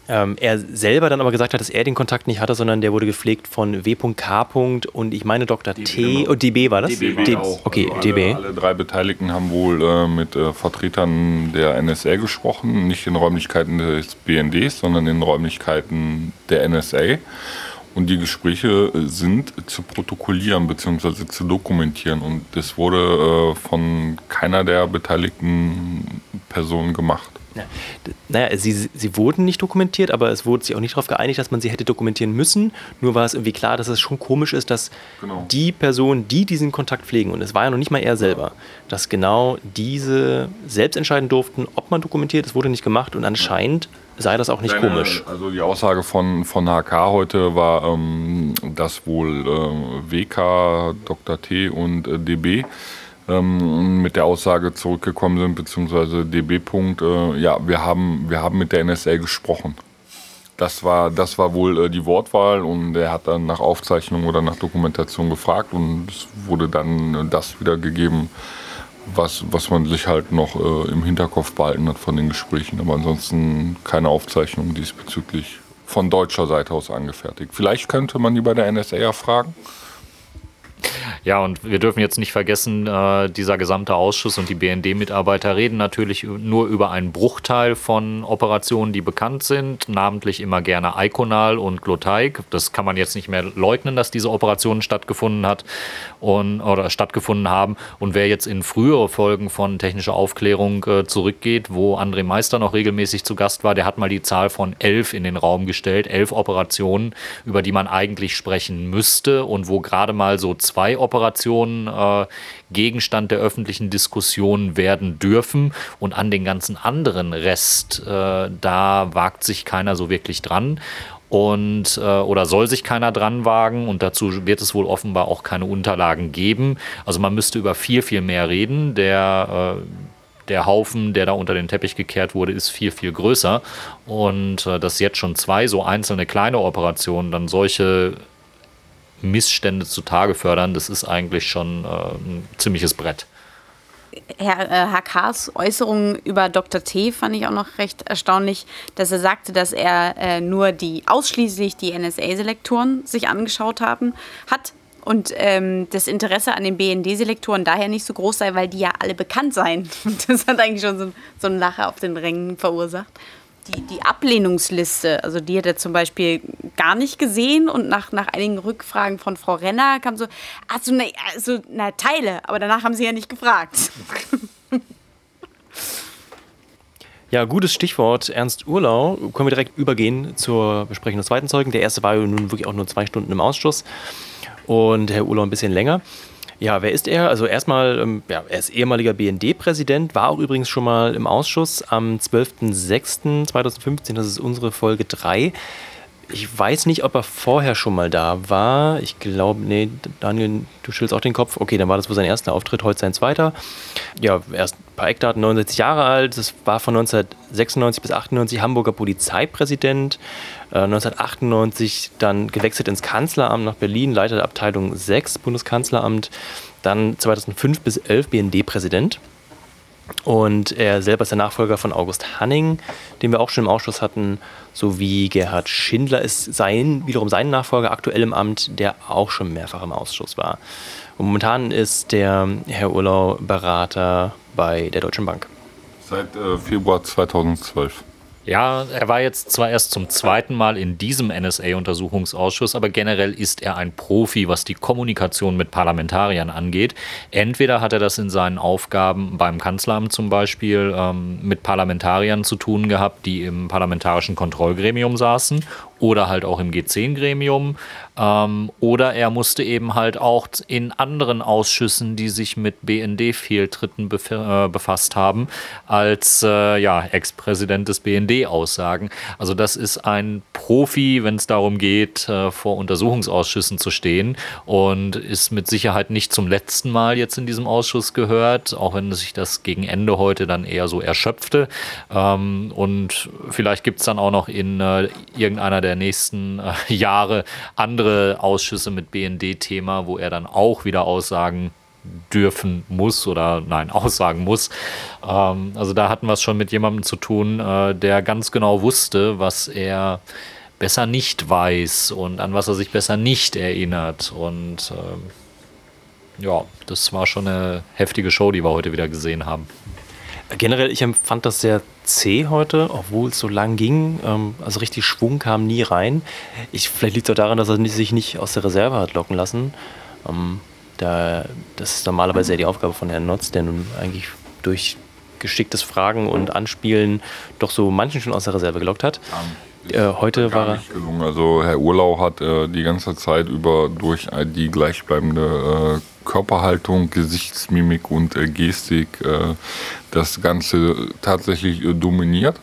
ähm, er selber dann aber gesagt hat, dass er den Kontakt nicht hatte, sondern der wurde gepflegt von W.K. und ich meine Dr. DB, T. genau. Oh, DB war das? DB D- auch. Okay, also DB. Alle, alle drei Beteiligten haben wohl äh, mit äh, Vertretern der NSA gesprochen, nicht in Räumlichkeiten des BNDs, sondern in Räumlichkeiten der NSA. Und die Gespräche äh, sind zu protokollieren bzw. zu dokumentieren. Und das wurde äh, von keiner der beteiligten Personen gemacht. Ja. Naja, sie, sie wurden nicht dokumentiert, aber es wurde sich auch nicht darauf geeinigt, dass man sie hätte dokumentieren müssen. Nur war es irgendwie klar, dass es schon komisch ist, dass Genau. die Personen, die diesen Kontakt pflegen, und es war ja noch nicht mal er selber, dass genau diese selbst entscheiden durften, ob man dokumentiert. Es wurde nicht gemacht und anscheinend sei das auch nicht Deine- komisch. Also die Aussage von, von HK heute war, ähm, dass wohl äh, WK, Dr. T und äh, DB ähm, mit der Aussage zurückgekommen sind, beziehungsweise DB. Punkt, äh, ja, wir haben, wir haben mit der NSA gesprochen. Das war, das war wohl äh, die Wortwahl und er hat dann nach Aufzeichnung oder nach Dokumentation gefragt und es wurde dann das wiedergegeben, was, was man sich halt noch äh, im Hinterkopf behalten hat von den Gesprächen. Aber ansonsten keine Aufzeichnung diesbezüglich von deutscher Seite aus angefertigt. Vielleicht könnte man die bei der NSA fragen. Ja, und wir dürfen jetzt nicht vergessen, äh, dieser gesamte Ausschuss und die BND-Mitarbeiter reden natürlich nur über einen Bruchteil von Operationen, die bekannt sind, namentlich immer gerne Iconal und Glotaik. Das kann man jetzt nicht mehr leugnen, dass diese Operationen stattgefunden hat und, oder stattgefunden haben. Und wer jetzt in frühere Folgen von technischer Aufklärung äh, zurückgeht, wo André Meister noch regelmäßig zu Gast war, der hat mal die Zahl von elf in den Raum gestellt, elf Operationen, über die man eigentlich sprechen müsste und wo gerade mal so zwei Operationen äh, Gegenstand der öffentlichen Diskussion werden dürfen und an den ganzen anderen Rest, äh, da wagt sich keiner so wirklich dran und äh, oder soll sich keiner dran wagen und dazu wird es wohl offenbar auch keine Unterlagen geben. Also man müsste über viel, viel mehr reden. Der äh, der Haufen, der da unter den Teppich gekehrt wurde, ist viel, viel größer. Und äh, dass jetzt schon zwei so einzelne kleine Operationen dann solche Missstände zutage fördern, das ist eigentlich schon äh, ein ziemliches Brett. Herr äh, HKs Äußerungen über Dr. T fand ich auch noch recht erstaunlich, dass er sagte, dass er äh, nur die ausschließlich die NSA-Selektoren sich angeschaut haben hat und ähm, das Interesse an den BND-Selektoren daher nicht so groß sei, weil die ja alle bekannt seien. Das hat eigentlich schon so, so einen Lacher auf den Rängen verursacht. Die, die Ablehnungsliste, also die hat er zum Beispiel gar nicht gesehen und nach, nach einigen Rückfragen von Frau Renner kam so, also, ne, also na, Teile, aber danach haben sie ja nicht gefragt. Ja, gutes Stichwort. Ernst Urlau. Können wir direkt übergehen zur Besprechung des zweiten Zeugen. Der erste war nun wirklich auch nur zwei Stunden im Ausschuss und Herr Urlau ein bisschen länger. Ja, wer ist er? Also erstmal, ähm, ja, er ist ehemaliger BND-Präsident, war auch übrigens schon mal im Ausschuss am 12.06.2015, das ist unsere Folge 3. Ich weiß nicht, ob er vorher schon mal da war. Ich glaube, nee, Daniel, du schüttelst auch den Kopf. Okay, dann war das wohl sein erster Auftritt, heute sein zweiter. Ja, erst ein paar Eckdaten, 69 Jahre alt. Das war von 1996 bis 98 Hamburger Polizeipräsident. Äh, 1998 dann gewechselt ins Kanzleramt nach Berlin, Leiter der Abteilung 6 Bundeskanzleramt. Dann 2005 bis 11 BND-Präsident. Und er selber ist der Nachfolger von August Hanning, den wir auch schon im Ausschuss hatten, sowie Gerhard Schindler ist sein, wiederum sein Nachfolger aktuell im Amt, der auch schon mehrfach im Ausschuss war. Und momentan ist der Herr Urlau Berater bei der Deutschen Bank. Seit äh, Februar 2012. Ja, er war jetzt zwar erst zum zweiten Mal in diesem NSA-Untersuchungsausschuss, aber generell ist er ein Profi, was die Kommunikation mit Parlamentariern angeht. Entweder hat er das in seinen Aufgaben beim Kanzleramt zum Beispiel ähm, mit Parlamentariern zu tun gehabt, die im parlamentarischen Kontrollgremium saßen oder halt auch im G10-Gremium. Ähm, oder er musste eben halt auch in anderen Ausschüssen, die sich mit BND-Fehltritten bef äh, befasst haben, als äh, ja, Ex-Präsident des BND aussagen. Also das ist ein Profi, wenn es darum geht, äh, vor Untersuchungsausschüssen zu stehen und ist mit Sicherheit nicht zum letzten Mal jetzt in diesem Ausschuss gehört, auch wenn sich das gegen Ende heute dann eher so erschöpfte. Ähm, und vielleicht gibt es dann auch noch in äh, irgendeiner der nächsten äh, Jahre andere Ausschüsse mit BND-Thema, wo er dann auch wieder Aussagen dürfen muss oder nein, aussagen muss. Ähm, also da hatten wir es schon mit jemandem zu tun, äh, der ganz genau wusste, was er besser nicht weiß und an was er sich besser nicht erinnert. Und ähm, ja, das war schon eine heftige Show, die wir heute wieder gesehen haben. Generell, ich empfand das sehr zäh heute, obwohl es so lang ging. Ähm, also richtig Schwung kam nie rein. Ich, vielleicht liegt es auch daran, dass er sich nicht aus der Reserve hat locken lassen. Ähm, da, das ist normalerweise ja die Aufgabe von Herrn Notz, der nun eigentlich durch geschicktes Fragen und Anspielen doch so manchen schon aus der Reserve gelockt hat. Äh, heute war er. Gelungen. Also Herr Urlau hat äh, die ganze Zeit über durch die gleichbleibende äh, Körperhaltung, Gesichtsmimik und äh, Gestik äh, das Ganze tatsächlich äh, dominiert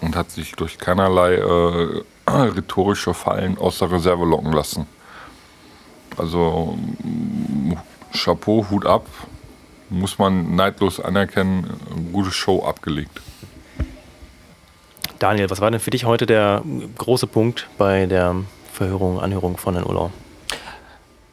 und hat sich durch keinerlei rhetorische Fallen aus der Reserve locken lassen. Also Chapeau, Hut ab, muss man neidlos anerkennen, gute Show abgelegt. Daniel, was war denn für dich heute der große Punkt bei der Verhörung, Anhörung von Herrn Urlau?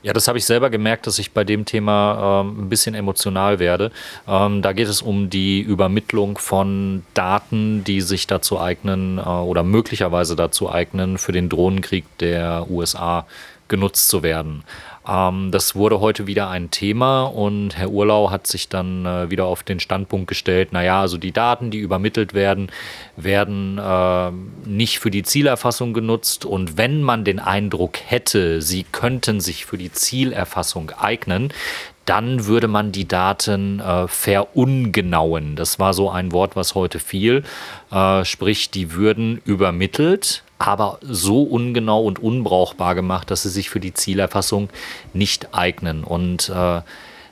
Ja, das habe ich selber gemerkt, dass ich bei dem Thema ähm, ein bisschen emotional werde. Ähm, da geht es um die Übermittlung von Daten, die sich dazu eignen äh, oder möglicherweise dazu eignen, für den Drohnenkrieg der USA genutzt zu werden. Ähm, das wurde heute wieder ein Thema und Herr Urlau hat sich dann äh, wieder auf den Standpunkt gestellt, naja, also die Daten, die übermittelt werden, werden äh, nicht für die Zielerfassung genutzt und wenn man den Eindruck hätte, sie könnten sich für die Zielerfassung eignen, dann würde man die Daten äh, verungenauen. Das war so ein Wort, was heute fiel. Äh, sprich, die würden übermittelt, aber so ungenau und unbrauchbar gemacht, dass sie sich für die Zielerfassung nicht eignen. Und äh,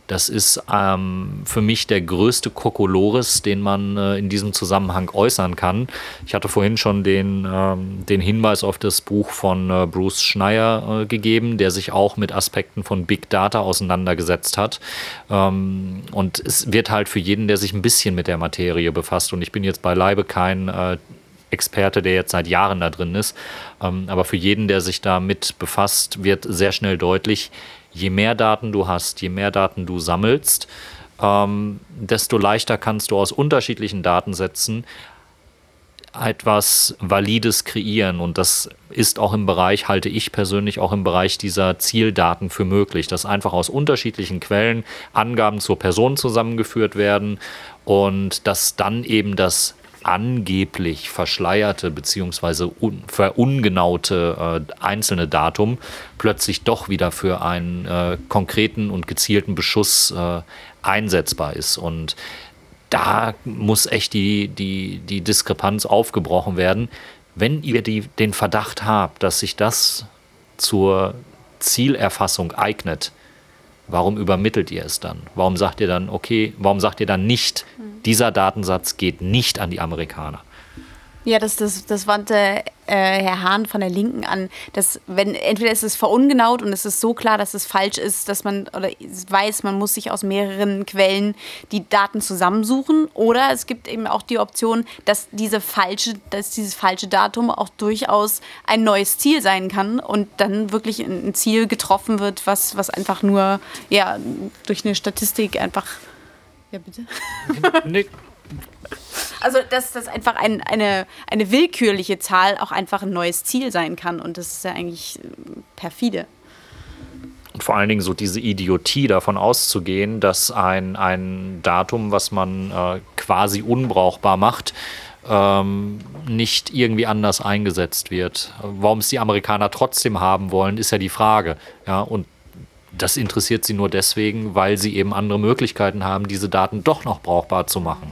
das ist ähm, für mich der größte Kokolores, den man äh, in diesem Zusammenhang äußern kann. Ich hatte vorhin schon den, ähm, den Hinweis auf das Buch von äh, Bruce Schneier äh, gegeben, der sich auch mit Aspekten von Big Data auseinandergesetzt hat. Ähm, und es wird halt für jeden, der sich ein bisschen mit der Materie befasst, und ich bin jetzt beileibe kein äh, Experte, der jetzt seit Jahren da drin ist. Ähm, aber für jeden, der sich damit befasst, wird sehr schnell deutlich, je mehr Daten du hast, je mehr Daten du sammelst, ähm, desto leichter kannst du aus unterschiedlichen Datensätzen etwas Valides kreieren. Und das ist auch im Bereich, halte ich persönlich auch im Bereich dieser Zieldaten für möglich, dass einfach aus unterschiedlichen Quellen Angaben zur Person zusammengeführt werden und dass dann eben das angeblich verschleierte bzw. verungenaute äh, einzelne Datum plötzlich doch wieder für einen äh, konkreten und gezielten Beschuss äh, einsetzbar ist. Und da muss echt die, die, die Diskrepanz aufgebrochen werden. Wenn ihr die, den Verdacht habt, dass sich das zur Zielerfassung eignet, warum übermittelt ihr es dann? Warum sagt ihr dann, okay, warum sagt ihr dann nicht, dieser Datensatz geht nicht an die Amerikaner? Ja, das, das, das wandte äh, Herr Hahn von der Linken an, dass wenn entweder ist es verungenaut und es ist so klar, dass es falsch ist, dass man oder weiß, man muss sich aus mehreren Quellen die Daten zusammensuchen, oder es gibt eben auch die Option, dass diese falsche, dass dieses falsche Datum auch durchaus ein neues Ziel sein kann und dann wirklich ein Ziel getroffen wird, was, was einfach nur ja durch eine Statistik einfach ja bitte. also, dass das einfach ein, eine, eine willkürliche Zahl auch einfach ein neues Ziel sein kann. Und das ist ja eigentlich äh, perfide. Und vor allen Dingen so diese Idiotie davon auszugehen, dass ein, ein Datum, was man äh, quasi unbrauchbar macht, ähm, nicht irgendwie anders eingesetzt wird. Warum es die Amerikaner trotzdem haben wollen, ist ja die Frage. Ja, und das interessiert sie nur deswegen, weil sie eben andere Möglichkeiten haben, diese Daten doch noch brauchbar zu machen.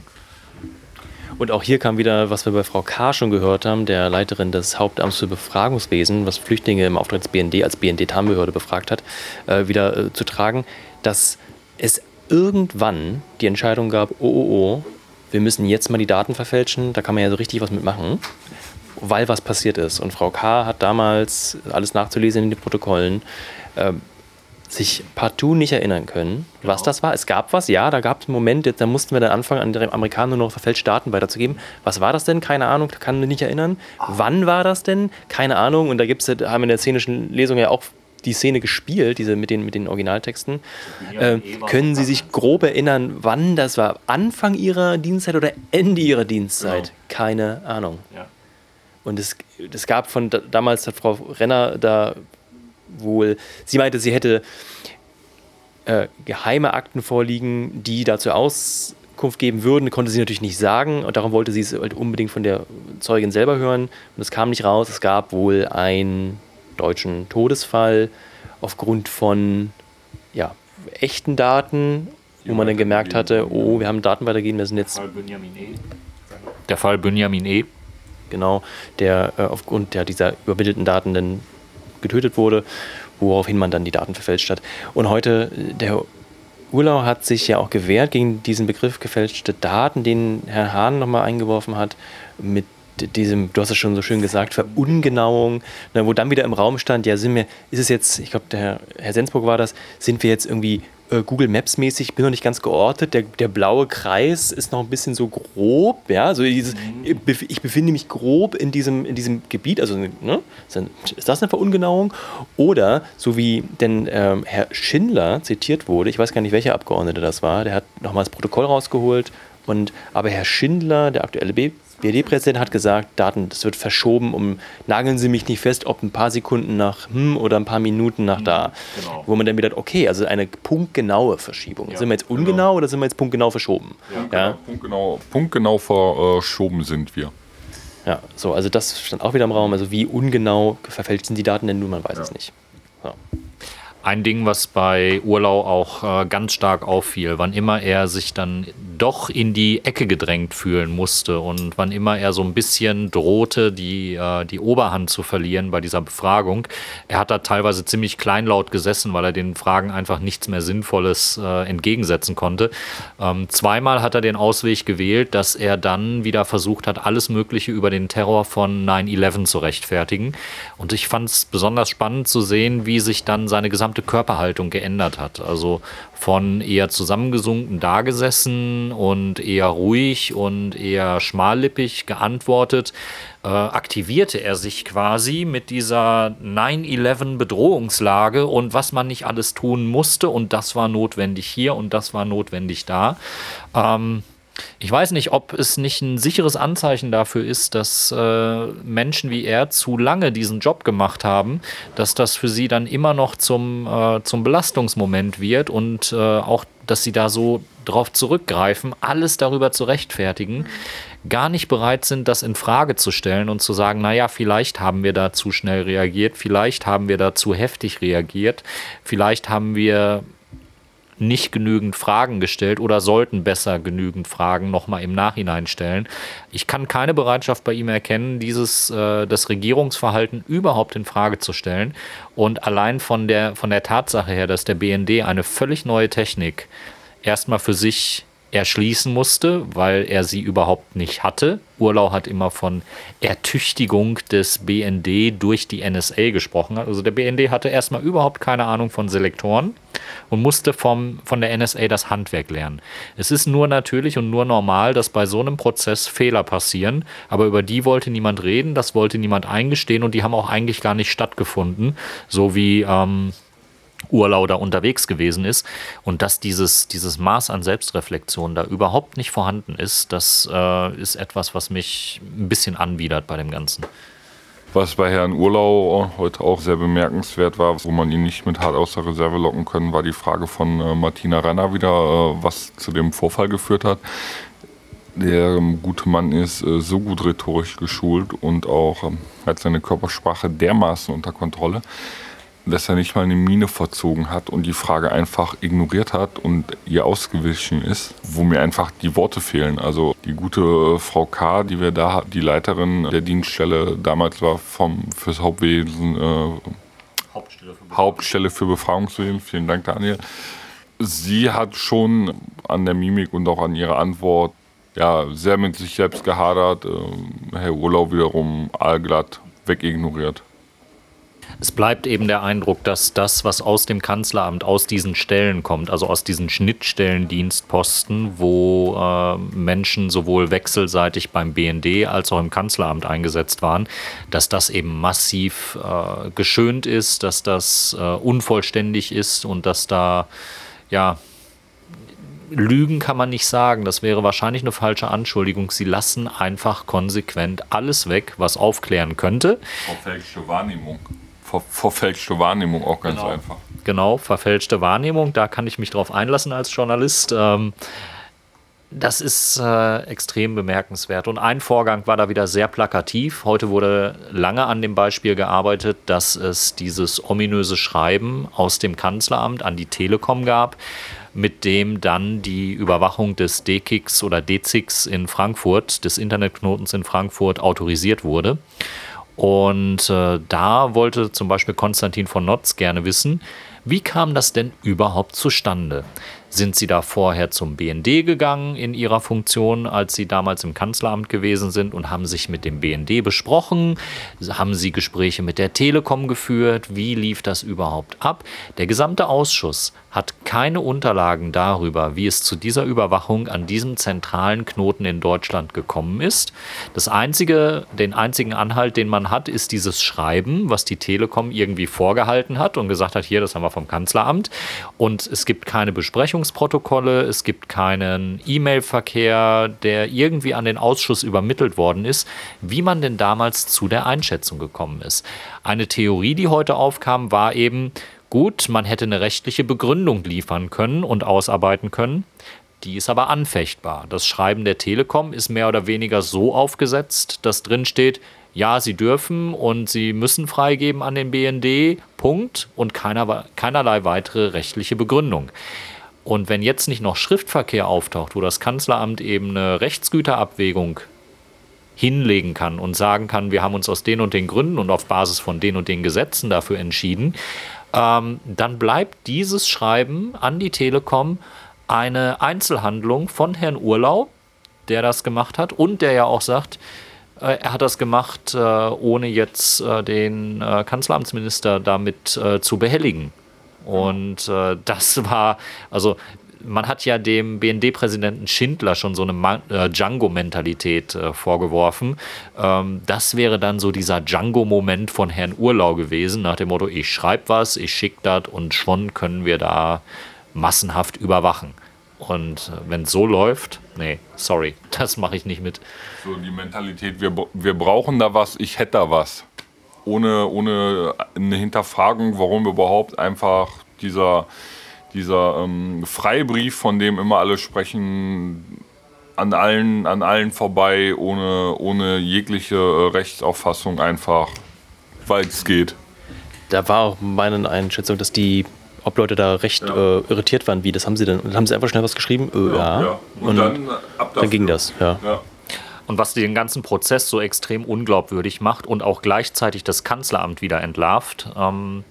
Und auch hier kam wieder, was wir bei Frau K. schon gehört haben, der Leiterin des Hauptamts für Befragungswesen, was Flüchtlinge im Auftrag des BND als BND-Tarnbehörde befragt hat, äh, wieder äh, zu tragen, dass es irgendwann die Entscheidung gab, oh, oh, oh, wir müssen jetzt mal die Daten verfälschen, da kann man ja so richtig was mitmachen, weil was passiert ist. Und Frau K. hat damals, alles nachzulesen in den Protokollen, äh, sich partout nicht erinnern können, genau. was das war. Es gab was, ja, da gab es einen Moment, da mussten wir dann anfangen, an die Amerikaner nur noch verfälschte Daten weiterzugeben. Was war das denn? Keine Ahnung, kann mich nicht erinnern. Wann war das denn? Keine Ahnung. Und da gibt's, haben wir in der szenischen Lesung ja auch die Szene gespielt, diese mit den, mit den Originaltexten. Äh, können Sie sich grob erinnern, wann das war? Anfang Ihrer Dienstzeit oder Ende Ihrer Dienstzeit? Genau. Keine Ahnung. Ja. Und es, es gab von damals hat Frau Renner da wohl, sie meinte, sie hätte äh, geheime Akten vorliegen, die dazu Auskunft geben würden, konnte sie natürlich nicht sagen und darum wollte sie es halt unbedingt von der Zeugin selber hören und es kam nicht raus. Es gab wohl einen deutschen Todesfall aufgrund von ja, echten Daten, wo man dann gemerkt hatte, oh, wir haben Daten weitergegeben, das sind jetzt... E. Der Fall Benjamin E. Genau, der äh, aufgrund der, dieser übermittelten Daten dann getötet wurde woraufhin man dann die Daten verfälscht hat. Und heute, der Urlau hat sich ja auch gewehrt gegen diesen Begriff gefälschte Daten, den Herr Hahn nochmal eingeworfen hat, mit diesem, du hast es schon so schön gesagt, Verungenauung, wo dann wieder im Raum stand, ja, sind wir, ist es jetzt, ich glaube, der Herr, Herr Sensburg war das, sind wir jetzt irgendwie äh, Google Maps mäßig, bin noch nicht ganz geortet. Der, der blaue Kreis ist noch ein bisschen so grob, ja, also dieses, mhm. ich befinde mich grob in diesem, in diesem Gebiet, also ne, ist das eine Verungenauung? Oder, so wie denn ähm, Herr Schindler zitiert wurde, ich weiß gar nicht, welcher Abgeordnete das war, der hat nochmal das Protokoll rausgeholt und aber Herr Schindler, der aktuelle B BRD-Präsident hat gesagt, Daten, das wird verschoben, um nageln Sie mich nicht fest, ob ein paar Sekunden nach hm oder ein paar Minuten nach da. Genau. Wo man dann wieder, okay, also eine punktgenaue Verschiebung. Ja, sind wir jetzt ungenau genau. oder sind wir jetzt punktgenau verschoben? Ja, ja. Genau, punktgenau, punktgenau verschoben sind wir. Ja, so, also das stand auch wieder im Raum. Also wie ungenau verfälscht sind die Daten denn nun, man weiß ja. es nicht. So. Ein Ding, was bei Urlau auch äh, ganz stark auffiel, wann immer er sich dann doch in die Ecke gedrängt fühlen musste und wann immer er so ein bisschen drohte, die, äh, die Oberhand zu verlieren bei dieser Befragung. Er hat da teilweise ziemlich kleinlaut gesessen, weil er den Fragen einfach nichts mehr Sinnvolles äh, entgegensetzen konnte. Ähm, zweimal hat er den Ausweg gewählt, dass er dann wieder versucht hat, alles Mögliche über den Terror von 9-11 zu rechtfertigen. Und ich fand es besonders spannend zu sehen, wie sich dann seine gesamte Körperhaltung geändert hat. Also von eher zusammengesunken dagesessen und eher ruhig und eher schmallippig geantwortet, äh, aktivierte er sich quasi mit dieser 9-11 Bedrohungslage und was man nicht alles tun musste und das war notwendig hier und das war notwendig da. Ähm, ich weiß nicht, ob es nicht ein sicheres Anzeichen dafür ist, dass äh, Menschen wie er zu lange diesen Job gemacht haben, dass das für sie dann immer noch zum, äh, zum Belastungsmoment wird und äh, auch, dass sie da so drauf zurückgreifen, alles darüber zu rechtfertigen, gar nicht bereit sind, das in Frage zu stellen und zu sagen, naja, vielleicht haben wir da zu schnell reagiert, vielleicht haben wir da zu heftig reagiert, vielleicht haben wir nicht genügend Fragen gestellt oder sollten besser genügend Fragen nochmal im Nachhinein stellen. Ich kann keine Bereitschaft bei ihm erkennen, dieses äh, das Regierungsverhalten überhaupt in Frage zu stellen. Und allein von der, von der Tatsache her, dass der BND eine völlig neue Technik erstmal für sich erschließen musste, weil er sie überhaupt nicht hatte. Urlau hat immer von Ertüchtigung des BND durch die NSA gesprochen. Also der BND hatte erstmal überhaupt keine Ahnung von Selektoren und musste vom, von der NSA das Handwerk lernen. Es ist nur natürlich und nur normal, dass bei so einem Prozess Fehler passieren, aber über die wollte niemand reden, das wollte niemand eingestehen und die haben auch eigentlich gar nicht stattgefunden, so wie ähm, Urlau da unterwegs gewesen ist und dass dieses, dieses Maß an Selbstreflexion da überhaupt nicht vorhanden ist, das äh, ist etwas, was mich ein bisschen anwidert bei dem Ganzen. Was bei Herrn Urlau heute auch sehr bemerkenswert war, wo man ihn nicht mit hart aus der Reserve locken können, war die Frage von äh, Martina Renner wieder, äh, was zu dem Vorfall geführt hat. Der ähm, gute Mann ist äh, so gut rhetorisch geschult und auch ähm, hat seine Körpersprache dermaßen unter Kontrolle, dass er nicht mal eine Mine verzogen hat und die Frage einfach ignoriert hat und ihr ausgewichen ist, wo mir einfach die Worte fehlen. Also die gute Frau K., die wir da, die Leiterin der Dienststelle damals war vom fürs Hauptwesen äh, Hauptstelle, für Hauptstelle für Befragungswesen. Vielen Dank, Daniel. Sie hat schon an der Mimik und auch an ihrer Antwort ja, sehr mit sich selbst gehadert. Äh, Herr Urlau wiederum allglatt wegignoriert. Es bleibt eben der Eindruck, dass das, was aus dem Kanzleramt, aus diesen Stellen kommt, also aus diesen Schnittstellendienstposten, wo äh, Menschen sowohl wechselseitig beim BND als auch im Kanzleramt eingesetzt waren, dass das eben massiv äh, geschönt ist, dass das äh, unvollständig ist und dass da ja Lügen kann man nicht sagen. Das wäre wahrscheinlich eine falsche Anschuldigung. Sie lassen einfach konsequent alles weg, was aufklären könnte. Verfälschte Wahrnehmung. Ver verfälschte Wahrnehmung auch ganz genau. einfach. Genau, verfälschte Wahrnehmung. Da kann ich mich drauf einlassen als Journalist. Ähm, das ist äh, extrem bemerkenswert. Und ein Vorgang war da wieder sehr plakativ. Heute wurde lange an dem Beispiel gearbeitet, dass es dieses ominöse Schreiben aus dem Kanzleramt an die Telekom gab, mit dem dann die Überwachung des DKIX oder DZIX in Frankfurt, des Internetknotens in Frankfurt, autorisiert wurde. Und äh, da wollte zum Beispiel Konstantin von Notz gerne wissen, wie kam das denn überhaupt zustande? Sind Sie da vorher zum BND gegangen in Ihrer Funktion, als Sie damals im Kanzleramt gewesen sind und haben sich mit dem BND besprochen? Haben Sie Gespräche mit der Telekom geführt? Wie lief das überhaupt ab? Der gesamte Ausschuss hat keine Unterlagen darüber, wie es zu dieser Überwachung an diesem zentralen Knoten in Deutschland gekommen ist. Das einzige, den einzigen Anhalt, den man hat, ist dieses Schreiben, was die Telekom irgendwie vorgehalten hat und gesagt hat, hier, das haben wir vom Kanzleramt. Und es gibt keine Besprechungsprotokolle, es gibt keinen E-Mail-Verkehr, der irgendwie an den Ausschuss übermittelt worden ist, wie man denn damals zu der Einschätzung gekommen ist. Eine Theorie, die heute aufkam, war eben, Gut, man hätte eine rechtliche Begründung liefern können und ausarbeiten können. Die ist aber anfechtbar. Das Schreiben der Telekom ist mehr oder weniger so aufgesetzt, dass drin steht, ja, sie dürfen und sie müssen freigeben an den BND, Punkt, und keiner, keinerlei weitere rechtliche Begründung. Und wenn jetzt nicht noch Schriftverkehr auftaucht, wo das Kanzleramt eben eine Rechtsgüterabwägung hinlegen kann und sagen kann, wir haben uns aus den und den Gründen und auf Basis von den und den Gesetzen dafür entschieden, ähm, dann bleibt dieses Schreiben an die Telekom eine Einzelhandlung von Herrn Urlau, der das gemacht hat und der ja auch sagt, äh, er hat das gemacht, äh, ohne jetzt äh, den äh, Kanzleramtsminister damit äh, zu behelligen. Und äh, das war, also man hat ja dem BND-Präsidenten Schindler schon so eine äh, Django-Mentalität äh, vorgeworfen. Ähm, das wäre dann so dieser Django-Moment von Herrn Urlau gewesen, nach dem Motto, ich schreibe was, ich schicke das und schon können wir da massenhaft überwachen. Und äh, wenn es so läuft, nee, sorry, das mache ich nicht mit. So die Mentalität, wir, wir brauchen da was, ich hätte da was. Ohne, ohne eine Hinterfragung, warum überhaupt einfach dieser dieser ähm, Freibrief, von dem immer alle sprechen, an allen, an allen vorbei, ohne, ohne jegliche äh, Rechtsauffassung einfach, weil es geht. Da war auch meine Einschätzung, dass die Obleute da recht ja. äh, irritiert waren. Wie, das haben sie denn? Haben sie einfach schnell was geschrieben? Äh, ja. ja. Und, Und, dann, dann ging das, ja. ja. Und was den ganzen Prozess so extrem unglaubwürdig macht und auch gleichzeitig das Kanzleramt wieder entlarvt. Ähm,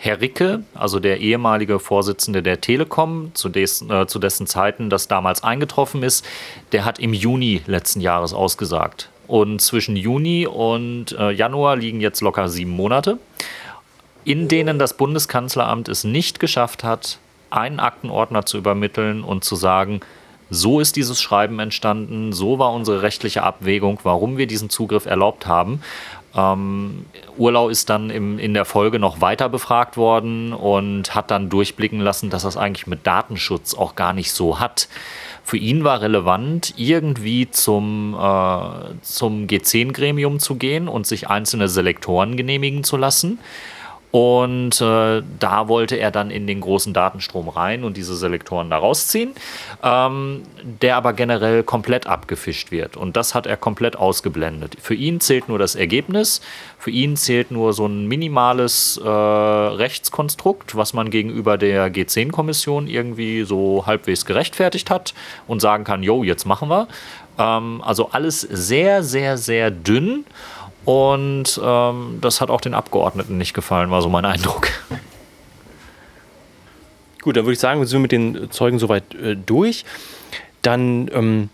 Herr Ricke, also der ehemalige Vorsitzende der Telekom, zu, des, äh, zu dessen Zeiten das damals eingetroffen ist, der hat im Juni letzten Jahres ausgesagt. Und zwischen Juni und äh, Januar liegen jetzt locker sieben Monate, in denen das Bundeskanzleramt es nicht geschafft hat, einen Aktenordner zu übermitteln und zu sagen, so ist dieses Schreiben entstanden, so war unsere rechtliche Abwägung, warum wir diesen Zugriff erlaubt haben. Ähm, Urlau ist dann im, in der Folge noch weiter befragt worden und hat dann durchblicken lassen, dass das eigentlich mit Datenschutz auch gar nicht so hat. Für ihn war relevant, irgendwie zum, äh, zum G10-Gremium zu gehen und sich einzelne Selektoren genehmigen zu lassen. Und äh, da wollte er dann in den großen Datenstrom rein und diese Selektoren da rausziehen, ähm, der aber generell komplett abgefischt wird. Und das hat er komplett ausgeblendet. Für ihn zählt nur das Ergebnis, für ihn zählt nur so ein minimales äh, Rechtskonstrukt, was man gegenüber der G10-Kommission irgendwie so halbwegs gerechtfertigt hat und sagen kann, jo, jetzt machen wir. Ähm, also alles sehr, sehr, sehr dünn. Und ähm, das hat auch den Abgeordneten nicht gefallen, war so mein Eindruck. Gut, dann würde ich sagen, wir sind mit den Zeugen soweit äh, durch. Dann ähm,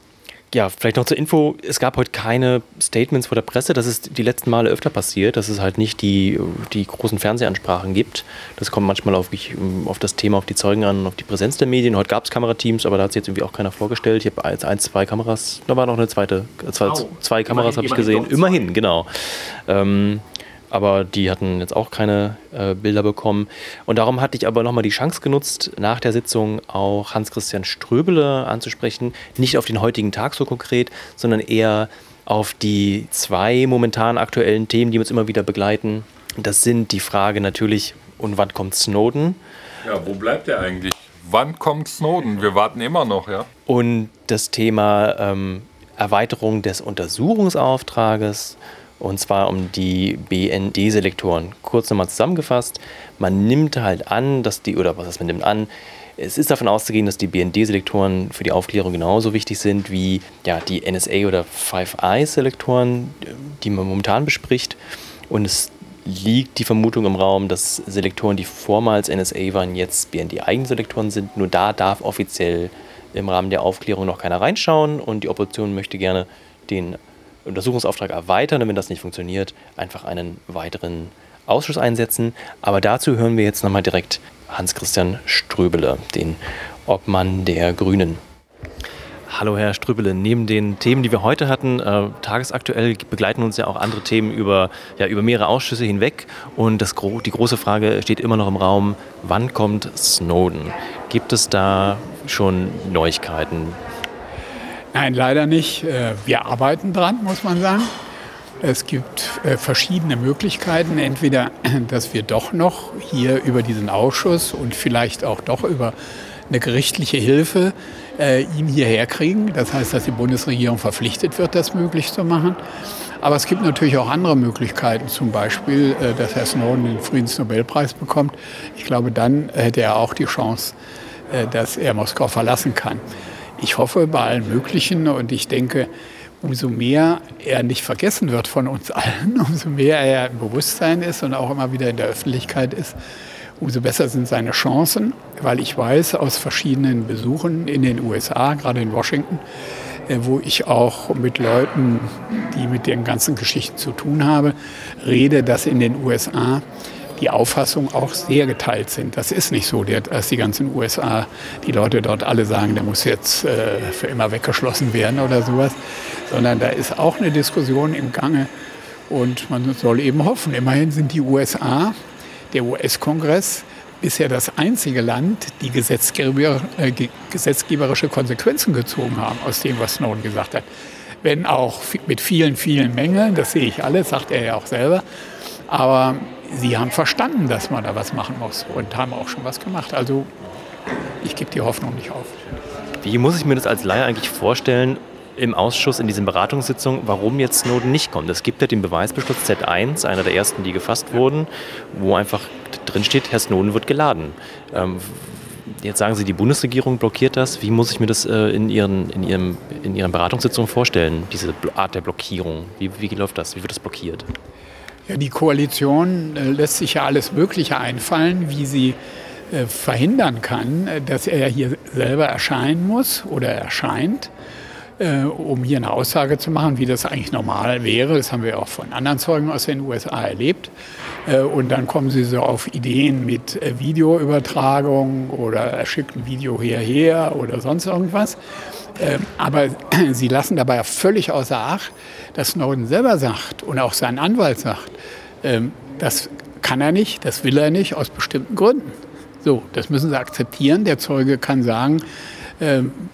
ja, vielleicht noch zur Info, es gab heute keine Statements vor der Presse. Das ist die letzten Male öfter passiert, dass es halt nicht die, die großen Fernsehansprachen gibt. Das kommt manchmal auf, auf das Thema, auf die Zeugen an, auf die Präsenz der Medien. Heute gab es Kamerateams, aber da hat sich jetzt irgendwie auch keiner vorgestellt. Ich habe eins, eins, zwei Kameras, da war noch eine zweite, zwei, oh, zwei Kameras habe ich gesehen. Immerhin, genau. Ähm, aber die hatten jetzt auch keine äh, Bilder bekommen. Und darum hatte ich aber nochmal die Chance genutzt, nach der Sitzung auch Hans-Christian Ströbele anzusprechen. Nicht auf den heutigen Tag so konkret, sondern eher auf die zwei momentan aktuellen Themen, die uns immer wieder begleiten. Das sind die Frage natürlich, und wann kommt Snowden? Ja, wo bleibt er eigentlich? Wann kommt Snowden? Wir warten immer noch, ja. Und das Thema ähm, Erweiterung des Untersuchungsauftrages und zwar um die BND-Selektoren. Kurz nochmal zusammengefasst, man nimmt halt an, dass die, oder was heißt man nimmt an, es ist davon auszugehen, dass die BND-Selektoren für die Aufklärung genauso wichtig sind wie ja, die NSA- oder Five Eyes-Selektoren, die man momentan bespricht. Und es liegt die Vermutung im Raum, dass Selektoren, die vormals NSA waren, jetzt BND-Eigenselektoren sind. Nur da darf offiziell im Rahmen der Aufklärung noch keiner reinschauen und die Opposition möchte gerne den Untersuchungsauftrag erweitern und wenn das nicht funktioniert, einfach einen weiteren Ausschuss einsetzen. Aber dazu hören wir jetzt nochmal direkt Hans-Christian Ströbele, den Obmann der Grünen. Hallo Herr Strübele, neben den Themen, die wir heute hatten, äh, tagesaktuell begleiten uns ja auch andere Themen über, ja, über mehrere Ausschüsse hinweg. Und das, die große Frage steht immer noch im Raum, wann kommt Snowden? Gibt es da schon Neuigkeiten? Nein, leider nicht. Äh, wir arbeiten dran, muss man sagen. Es gibt äh, verschiedene Möglichkeiten. Entweder, dass wir doch noch hier über diesen Ausschuss und vielleicht auch doch über eine gerichtliche Hilfe äh, ihn hierher kriegen. Das heißt, dass die Bundesregierung verpflichtet wird, das möglich zu machen. Aber es gibt natürlich auch andere Möglichkeiten, zum Beispiel, äh, dass Herr Snowden den Friedensnobelpreis bekommt. Ich glaube, dann hätte er auch die Chance, äh, dass er Moskau verlassen kann ich hoffe bei allen Möglichen und ich denke, umso mehr er nicht vergessen wird von uns allen, umso mehr er im Bewusstsein ist und auch immer wieder in der Öffentlichkeit ist, umso besser sind seine Chancen, weil ich weiß aus verschiedenen Besuchen in den USA, gerade in Washington, äh, wo ich auch mit Leuten, die mit den ganzen Geschichten zu tun habe, rede, dass in den USA die Auffassung auch sehr geteilt sind. Das ist nicht so, dass die ganzen USA, die Leute dort alle sagen, der muss jetzt äh, für immer weggeschlossen werden oder sowas, sondern da ist auch eine Diskussion im Gange und man soll eben hoffen. Immerhin sind die USA, der US-Kongress, bisher das einzige Land, die äh, gesetzgeberische Konsequenzen gezogen haben aus dem, was Snowden gesagt hat. Wenn auch mit vielen, vielen Mängeln, das sehe ich alles, sagt er ja auch selber. Aber sie haben verstanden, dass man da was machen muss und haben auch schon was gemacht. Also ich gebe die Hoffnung nicht auf. Wie muss ich mir das als Laie eigentlich vorstellen im Ausschuss in diesen Beratungssitzungen, warum jetzt Snowden nicht kommt? Es gibt ja den Beweisbeschluss Z1, einer der ersten, die gefasst wurden, wo einfach drin steht, Herr Snowden wird geladen. Ähm, jetzt sagen Sie, die Bundesregierung blockiert das. Wie muss ich mir das äh, in, Ihren, in, Ihrem, in Ihren Beratungssitzungen vorstellen, diese Art der Blockierung? Wie, wie läuft das? Wie wird das blockiert? Ja, die Koalition äh, lässt sich ja alles Mögliche einfallen, wie sie äh, verhindern kann, äh, dass er hier selber erscheinen muss oder erscheint, äh, um hier eine Aussage zu machen, wie das eigentlich normal wäre. Das haben wir auch von anderen Zeugen aus den USA erlebt. Äh, und dann kommen sie so auf Ideen mit äh, Videoübertragung oder er schickt ein Video hierher oder sonst irgendwas. Aber sie lassen dabei völlig außer Acht, dass Snowden selber sagt und auch sein Anwalt sagt, ähm, das kann er nicht, das will er nicht aus bestimmten Gründen. So, das müssen sie akzeptieren. Der Zeuge kann sagen,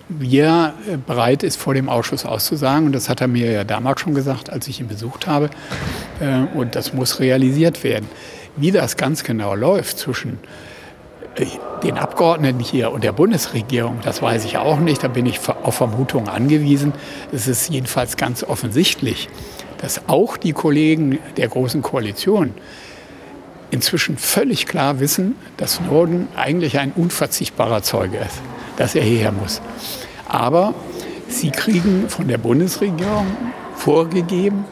wie er bereit ist, vor dem Ausschuss auszusagen. Und das hat er mir ja damals schon gesagt, als ich ihn besucht habe. Äh, und das muss realisiert werden. Wie das ganz genau läuft zwischen äh, den Abgeordneten hier und der Bundesregierung, das weiß ich auch nicht. Da bin ich auf Vermutungen angewiesen. Es ist jedenfalls ganz offensichtlich, dass auch die Kollegen der Großen Koalition inzwischen völlig klar wissen, dass Snowden eigentlich ein unverzichtbarer Zeuge ist, dass er hierher muss. Aber sie kriegen von der Bundesregierung vorgegeben,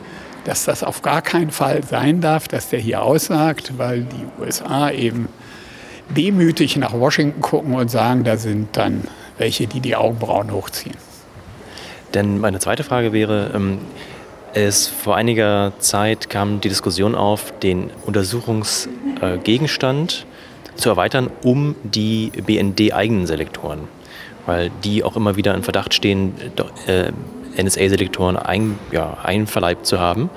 dass das auf gar keinen Fall sein darf, dass der hier aussagt, weil die USA eben demütig nach Washington gucken und sagen, da sind dann welche, die die Augenbrauen hochziehen. Denn meine zweite Frage wäre, ähm, es vor einiger Zeit kam die Diskussion auf, den Untersuchungsgegenstand zu erweitern um die BND-eigenen Selektoren, weil die auch immer wieder in Verdacht stehen, äh, NSA-Selektoren ein, ja, einverleibt zu haben.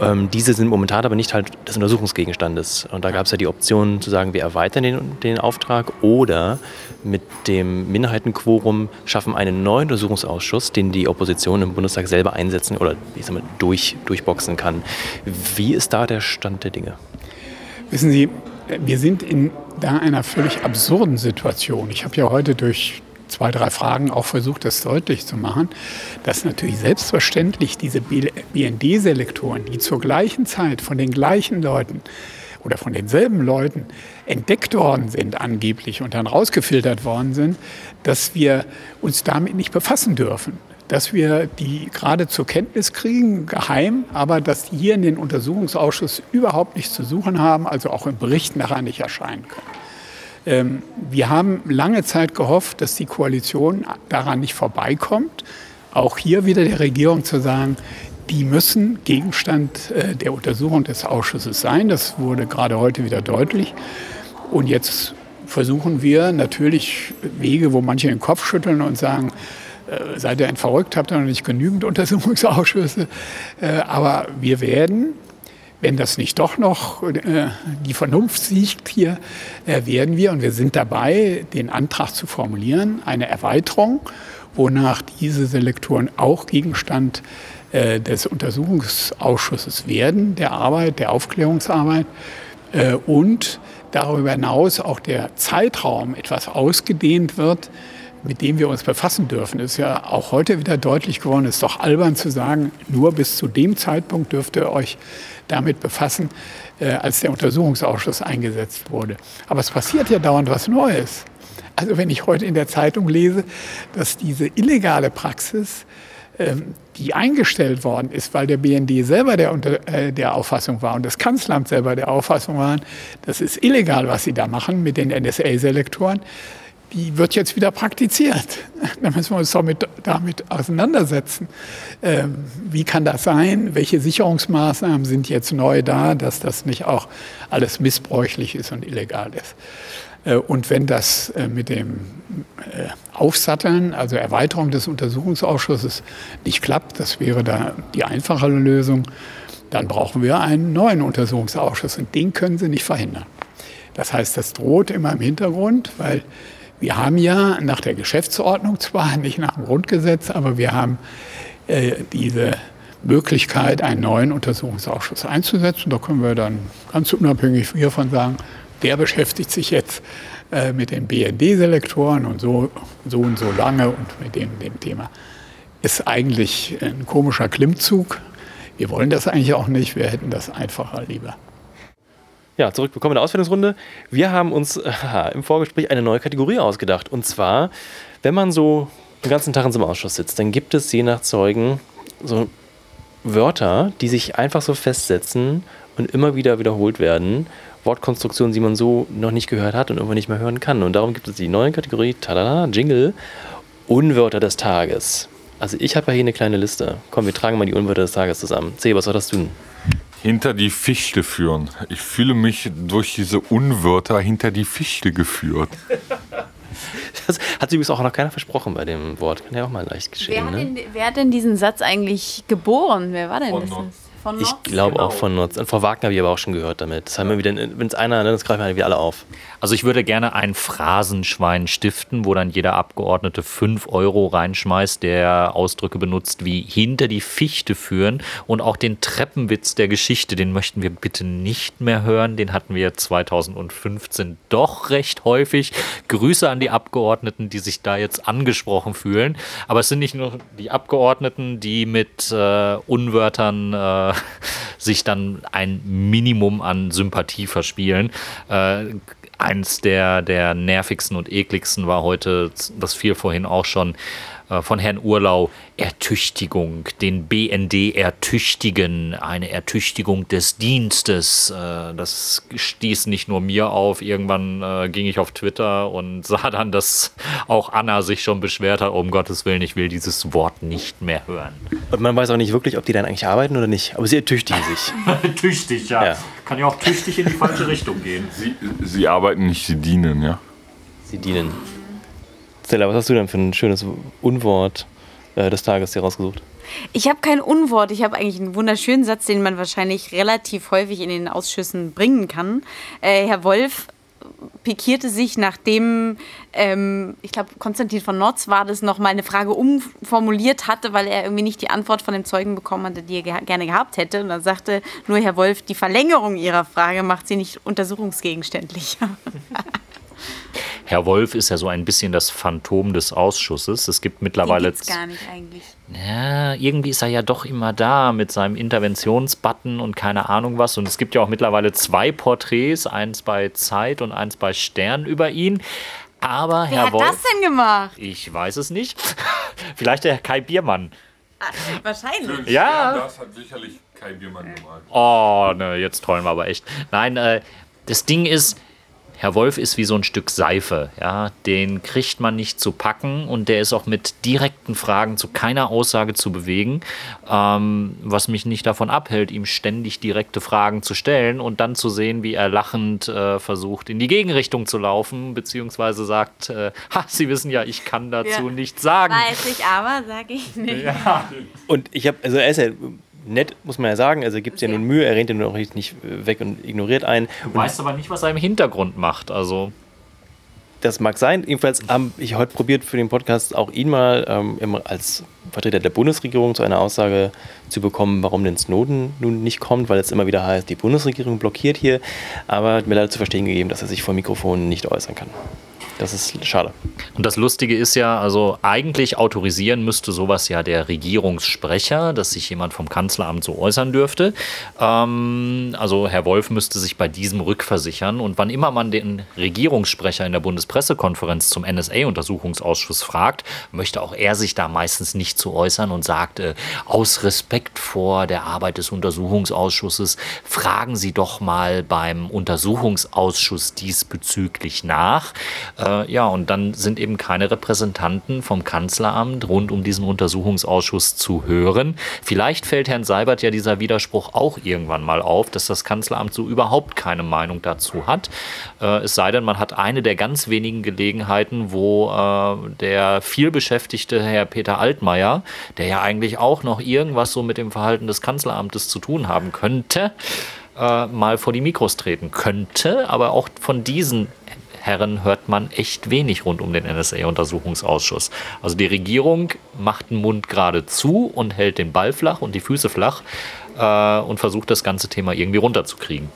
Ähm, diese sind momentan aber nicht Teil des Untersuchungsgegenstandes. Und da gab es ja die Option zu sagen, wir erweitern den, den Auftrag oder mit dem Minderheitenquorum schaffen einen neuen Untersuchungsausschuss, den die Opposition im Bundestag selber einsetzen oder ich sag mal, durch, durchboxen kann. Wie ist da der Stand der Dinge? Wissen Sie, wir sind in da einer völlig absurden Situation. Ich habe ja heute durch zwei, drei Fragen auch versucht, das deutlich zu machen, dass natürlich selbstverständlich diese BND-Selektoren, die zur gleichen Zeit von den gleichen Leuten oder von denselben Leuten entdeckt worden sind angeblich und dann rausgefiltert worden sind, dass wir uns damit nicht befassen dürfen dass wir die gerade zur Kenntnis kriegen, geheim, aber dass die hier in den Untersuchungsausschuss überhaupt nichts zu suchen haben, also auch im Bericht nachher nicht erscheinen können. Ähm, wir haben lange Zeit gehofft, dass die Koalition daran nicht vorbeikommt. Auch hier wieder der Regierung zu sagen, die müssen Gegenstand äh, der Untersuchung des Ausschusses sein. Das wurde gerade heute wieder deutlich. Und jetzt versuchen wir natürlich Wege, wo manche den Kopf schütteln und sagen, äh, seid ihr ein verrückt, habt ihr noch nicht genügend Untersuchungsausschüsse. Äh, aber wir werden, wenn das nicht doch noch äh, die Vernunft siegt hier, werden wir, und wir sind dabei, den Antrag zu formulieren, eine Erweiterung, wonach diese Selektoren auch Gegenstand des Untersuchungsausschusses werden, der Arbeit, der Aufklärungsarbeit und darüber hinaus auch der Zeitraum etwas ausgedehnt wird, mit dem wir uns befassen dürfen, ist ja auch heute wieder deutlich geworden. Ist doch albern zu sagen, nur bis zu dem Zeitpunkt dürft ihr euch damit befassen, äh, als der Untersuchungsausschuss eingesetzt wurde. Aber es passiert ja dauernd was Neues. Also wenn ich heute in der Zeitung lese, dass diese illegale Praxis, ähm, die eingestellt worden ist, weil der BND selber der, äh, der Auffassung war und das Kanzleramt selber der Auffassung waren, das ist illegal, was sie da machen mit den NSA-Selektoren, die wird jetzt wieder praktiziert. Da müssen wir uns damit, damit auseinandersetzen. Ähm, wie kann das sein? Welche Sicherungsmaßnahmen sind jetzt neu da, dass das nicht auch alles missbräuchlich ist und illegal ist? Äh, und wenn das äh, mit dem äh, Aufsatteln, also Erweiterung des Untersuchungsausschusses nicht klappt, das wäre da die einfachere Lösung, dann brauchen wir einen neuen Untersuchungsausschuss und den können Sie nicht verhindern. Das heißt, das droht immer im Hintergrund, weil wir haben ja nach der Geschäftsordnung zwar, nicht nach dem Grundgesetz, aber wir haben äh, diese Möglichkeit, einen neuen Untersuchungsausschuss einzusetzen. Da können wir dann ganz unabhängig hiervon sagen, der beschäftigt sich jetzt äh, mit den BND-Selektoren und so, so und so lange und mit dem, dem Thema. Ist eigentlich ein komischer Klimmzug. Wir wollen das eigentlich auch nicht. Wir hätten das einfacher lieber. Ja, zurückbekommen in der Auswertungsrunde. Wir haben uns äh, im Vorgespräch eine neue Kategorie ausgedacht. Und zwar, wenn man so den ganzen Tag in so einem Ausschuss sitzt, dann gibt es je nach Zeugen so Wörter, die sich einfach so festsetzen und immer wieder wiederholt werden. Wortkonstruktionen, die man so noch nicht gehört hat und irgendwann nicht mehr hören kann. Und darum gibt es die neue Kategorie, tada, Jingle, Unwörter des Tages. Also ich habe ja hier eine kleine Liste. Komm, wir tragen mal die Unwörter des Tages zusammen. C, was soll das tun? Hinter die Fichte führen. Ich fühle mich durch diese Unwörter hinter die Fichte geführt. Das hat sich übrigens auch noch keiner versprochen bei dem Wort. Kann ja auch mal leicht geschehen. Wer hat, ne? denn, wer hat denn diesen Satz eigentlich geboren? Wer war denn Von das? Von Ich Nord? glaube Genau. auch von Nutz. Und Frau Wagner habe ich aber auch schon gehört damit. Das haben wir wieder, wenn es einer, dann greifen wir wieder alle auf. Also ich würde gerne ein Phrasenschwein stiften, wo dann jeder Abgeordnete 5 Euro reinschmeißt, der Ausdrücke benutzt wie hinter die Fichte führen und auch den Treppenwitz der Geschichte, den möchten wir bitte nicht mehr hören. Den hatten wir 2015 doch recht häufig. Grüße an die Abgeordneten, die sich da jetzt angesprochen fühlen. Aber es sind nicht nur die Abgeordneten, die mit äh, Unwörtern äh, sich dann ein Minimum an Sympathie verspielen. Äh, eins der, der nervigsten und ekligsten war heute, das fiel vorhin auch schon, von Herrn Urlau Ertüchtigung, den BND ertüchtigen, eine Ertüchtigung des Dienstes. Äh, das stieß nicht nur mir auf. Irgendwann äh, ging ich auf Twitter und sah dann, dass auch Anna sich schon beschwert hat, um Gottes Willen, ich will dieses Wort nicht mehr hören. Und man weiß auch nicht wirklich, ob die dann eigentlich arbeiten oder nicht. Aber sie ertüchtigen sich. tüchtig, ja. Ja. Kann ja auch tüchtig in die falsche Richtung gehen. Sie, sie arbeiten nicht, sie dienen, ja. Sie dienen. Stella, was hast du denn für ein schönes Unwort äh, des Tages hier rausgesucht? Ich habe kein Unwort. Ich habe eigentlich einen wunderschönen Satz, den man wahrscheinlich relativ häufig in den Ausschüssen bringen kann. Äh, Herr Wolf pikierte sich, nachdem, ähm, ich glaube, Konstantin von Notz war das, nochmal eine Frage umformuliert hatte, weil er irgendwie nicht die Antwort von dem Zeugen bekommen hatte, die er ge gerne gehabt hätte. Und dann sagte nur Herr Wolf, die Verlängerung Ihrer Frage macht sie nicht untersuchungsgegenständlich. Herr Wolf ist ja so ein bisschen das Phantom des Ausschusses. Es gibt mittlerweile. gibt's gar nicht eigentlich. Ja, irgendwie ist er ja doch immer da mit seinem Interventionsbutton und keine Ahnung was. Und es gibt ja auch mittlerweile zwei Porträts, eins bei Zeit und eins bei Stern über ihn. Aber Wer Herr hat Wolf. das denn gemacht? Ich weiß es nicht. Vielleicht der Kai Biermann. Wahrscheinlich. Ja. Das hat sicherlich kein Biermann gemalt. Oh, ne, jetzt träumen wir aber echt. Nein, äh, das Ding ist, Herr Wolf ist wie so ein Stück Seife. Ja? Den kriegt man nicht zu packen und der ist auch mit direkten Fragen zu keiner Aussage zu bewegen, ähm, was mich nicht davon abhält, ihm ständig direkte Fragen zu stellen und dann zu sehen, wie er lachend äh, versucht, in die Gegenrichtung zu laufen, beziehungsweise sagt, äh, ha, Sie wissen ja, ich kann dazu Ja. nichts sagen. Weiß ich aber, sage ich nicht. Und ich habe, also er ist ja nett, muss man ja sagen. Also er gibt es ja nun Mühe, er rennt ja nun auch nicht weg und ignoriert einen. Du weißt aber nicht, was er im Hintergrund macht. Also Das mag sein. Jedenfalls habe ich heute probiert für den Podcast auch ihn mal ähm, immer als Vertreter der Bundesregierung zu einer Aussage zu bekommen, warum denn Snowden nun nicht kommt, weil es immer wieder heißt, die Bundesregierung blockiert hier. Aber hat mir leider zu verstehen gegeben, dass er sich vor Mikrofon nicht äußern kann. Das ist schade. Und das Lustige ist ja, also eigentlich autorisieren müsste sowas ja der Regierungssprecher, dass sich jemand vom Kanzleramt so äußern dürfte. Ähm, also Herr Wolf müsste sich bei diesem rückversichern. Und wann immer man den Regierungssprecher in der Bundespressekonferenz zum NSA-Untersuchungsausschuss fragt, möchte auch er sich da meistens nicht zu äußern und sagt, äh, aus Respekt vor der Arbeit des Untersuchungsausschusses, fragen Sie doch mal beim Untersuchungsausschuss diesbezüglich nach. Äh, ja, und dann sind eben keine Repräsentanten vom Kanzleramt rund um diesen Untersuchungsausschuss zu hören. Vielleicht fällt Herrn Seibert ja dieser Widerspruch auch irgendwann mal auf, dass das Kanzleramt so überhaupt keine Meinung dazu hat. Äh, es sei denn, man hat eine der ganz wenigen Gelegenheiten, wo äh, der vielbeschäftigte Herr Peter Altmaier, der ja eigentlich auch noch irgendwas so mit dem Verhalten des Kanzleramtes zu tun haben könnte, äh, mal vor die Mikros treten könnte. Aber auch von diesen Herren hört man echt wenig rund um den NSA-Untersuchungsausschuss. Also die Regierung macht den Mund gerade zu und hält den Ball flach und die Füße flach äh, und versucht das ganze Thema irgendwie runterzukriegen.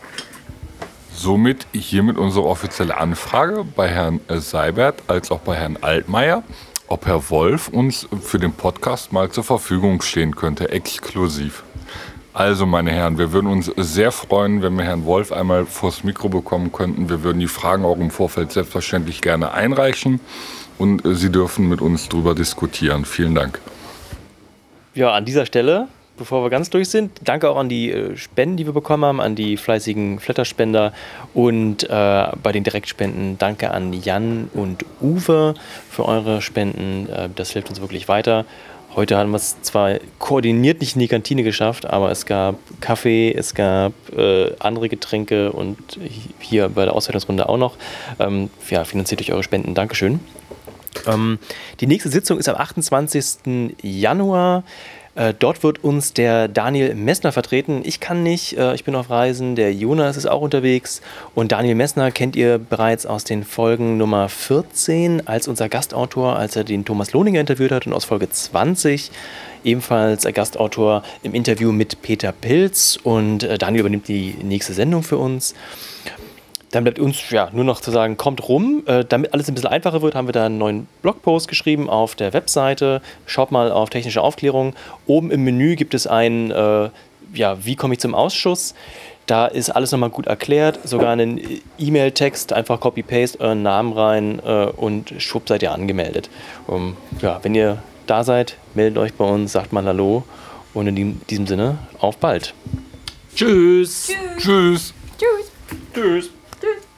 Somit hiermit unsere offizielle Anfrage bei Herrn äh, Seibert als auch bei Herrn Altmaier, ob Herr Wolf uns für den Podcast mal zur Verfügung stehen könnte, exklusiv. Also, meine Herren, wir würden uns sehr freuen, wenn wir Herrn Wolf einmal vors Mikro bekommen könnten. Wir würden die Fragen auch im Vorfeld selbstverständlich gerne einreichen und äh, Sie dürfen mit uns darüber diskutieren. Vielen Dank. Ja, an dieser Stelle, bevor wir ganz durch sind, danke auch an die äh, Spenden, die wir bekommen haben, an die fleißigen Flatterspender und äh, bei den Direktspenden danke an Jan und Uwe für eure Spenden. Äh, das hilft uns wirklich weiter. Heute haben wir es zwar koordiniert nicht in die Kantine geschafft, aber es gab Kaffee, es gab äh, andere Getränke und hier bei der Auswertungsrunde auch noch. Ähm, ja, finanziert durch eure Spenden. Dankeschön. Ähm, die nächste Sitzung ist am 28. Januar. Äh, dort wird uns der Daniel Messner vertreten. Ich kann nicht, äh, ich bin auf Reisen. Der Jonas ist auch unterwegs. Und Daniel Messner kennt ihr bereits aus den Folgen Nummer 14 als unser Gastautor, als er den Thomas Lohninger interviewt hat. Und aus Folge 20 ebenfalls Gastautor im Interview mit Peter Pilz. Und äh, Daniel übernimmt die nächste Sendung für uns. Dann bleibt uns ja nur noch zu sagen, kommt rum. Äh, damit alles ein bisschen einfacher wird, haben wir da einen neuen Blogpost geschrieben auf der Webseite. Schaut mal auf technische Aufklärung. Oben im Menü gibt es ein, äh, ja, wie komme ich zum Ausschuss? Da ist alles nochmal gut erklärt, sogar einen E-Mail-Text, einfach Copy-Paste euren Namen rein äh, und schwupp seid ihr angemeldet. Um, ja, wenn ihr da seid, meldet euch bei uns, sagt mal Hallo und in diesem Sinne auf bald. Tschüss. Tschüss. Tschüss. Tschüss. Tschüss.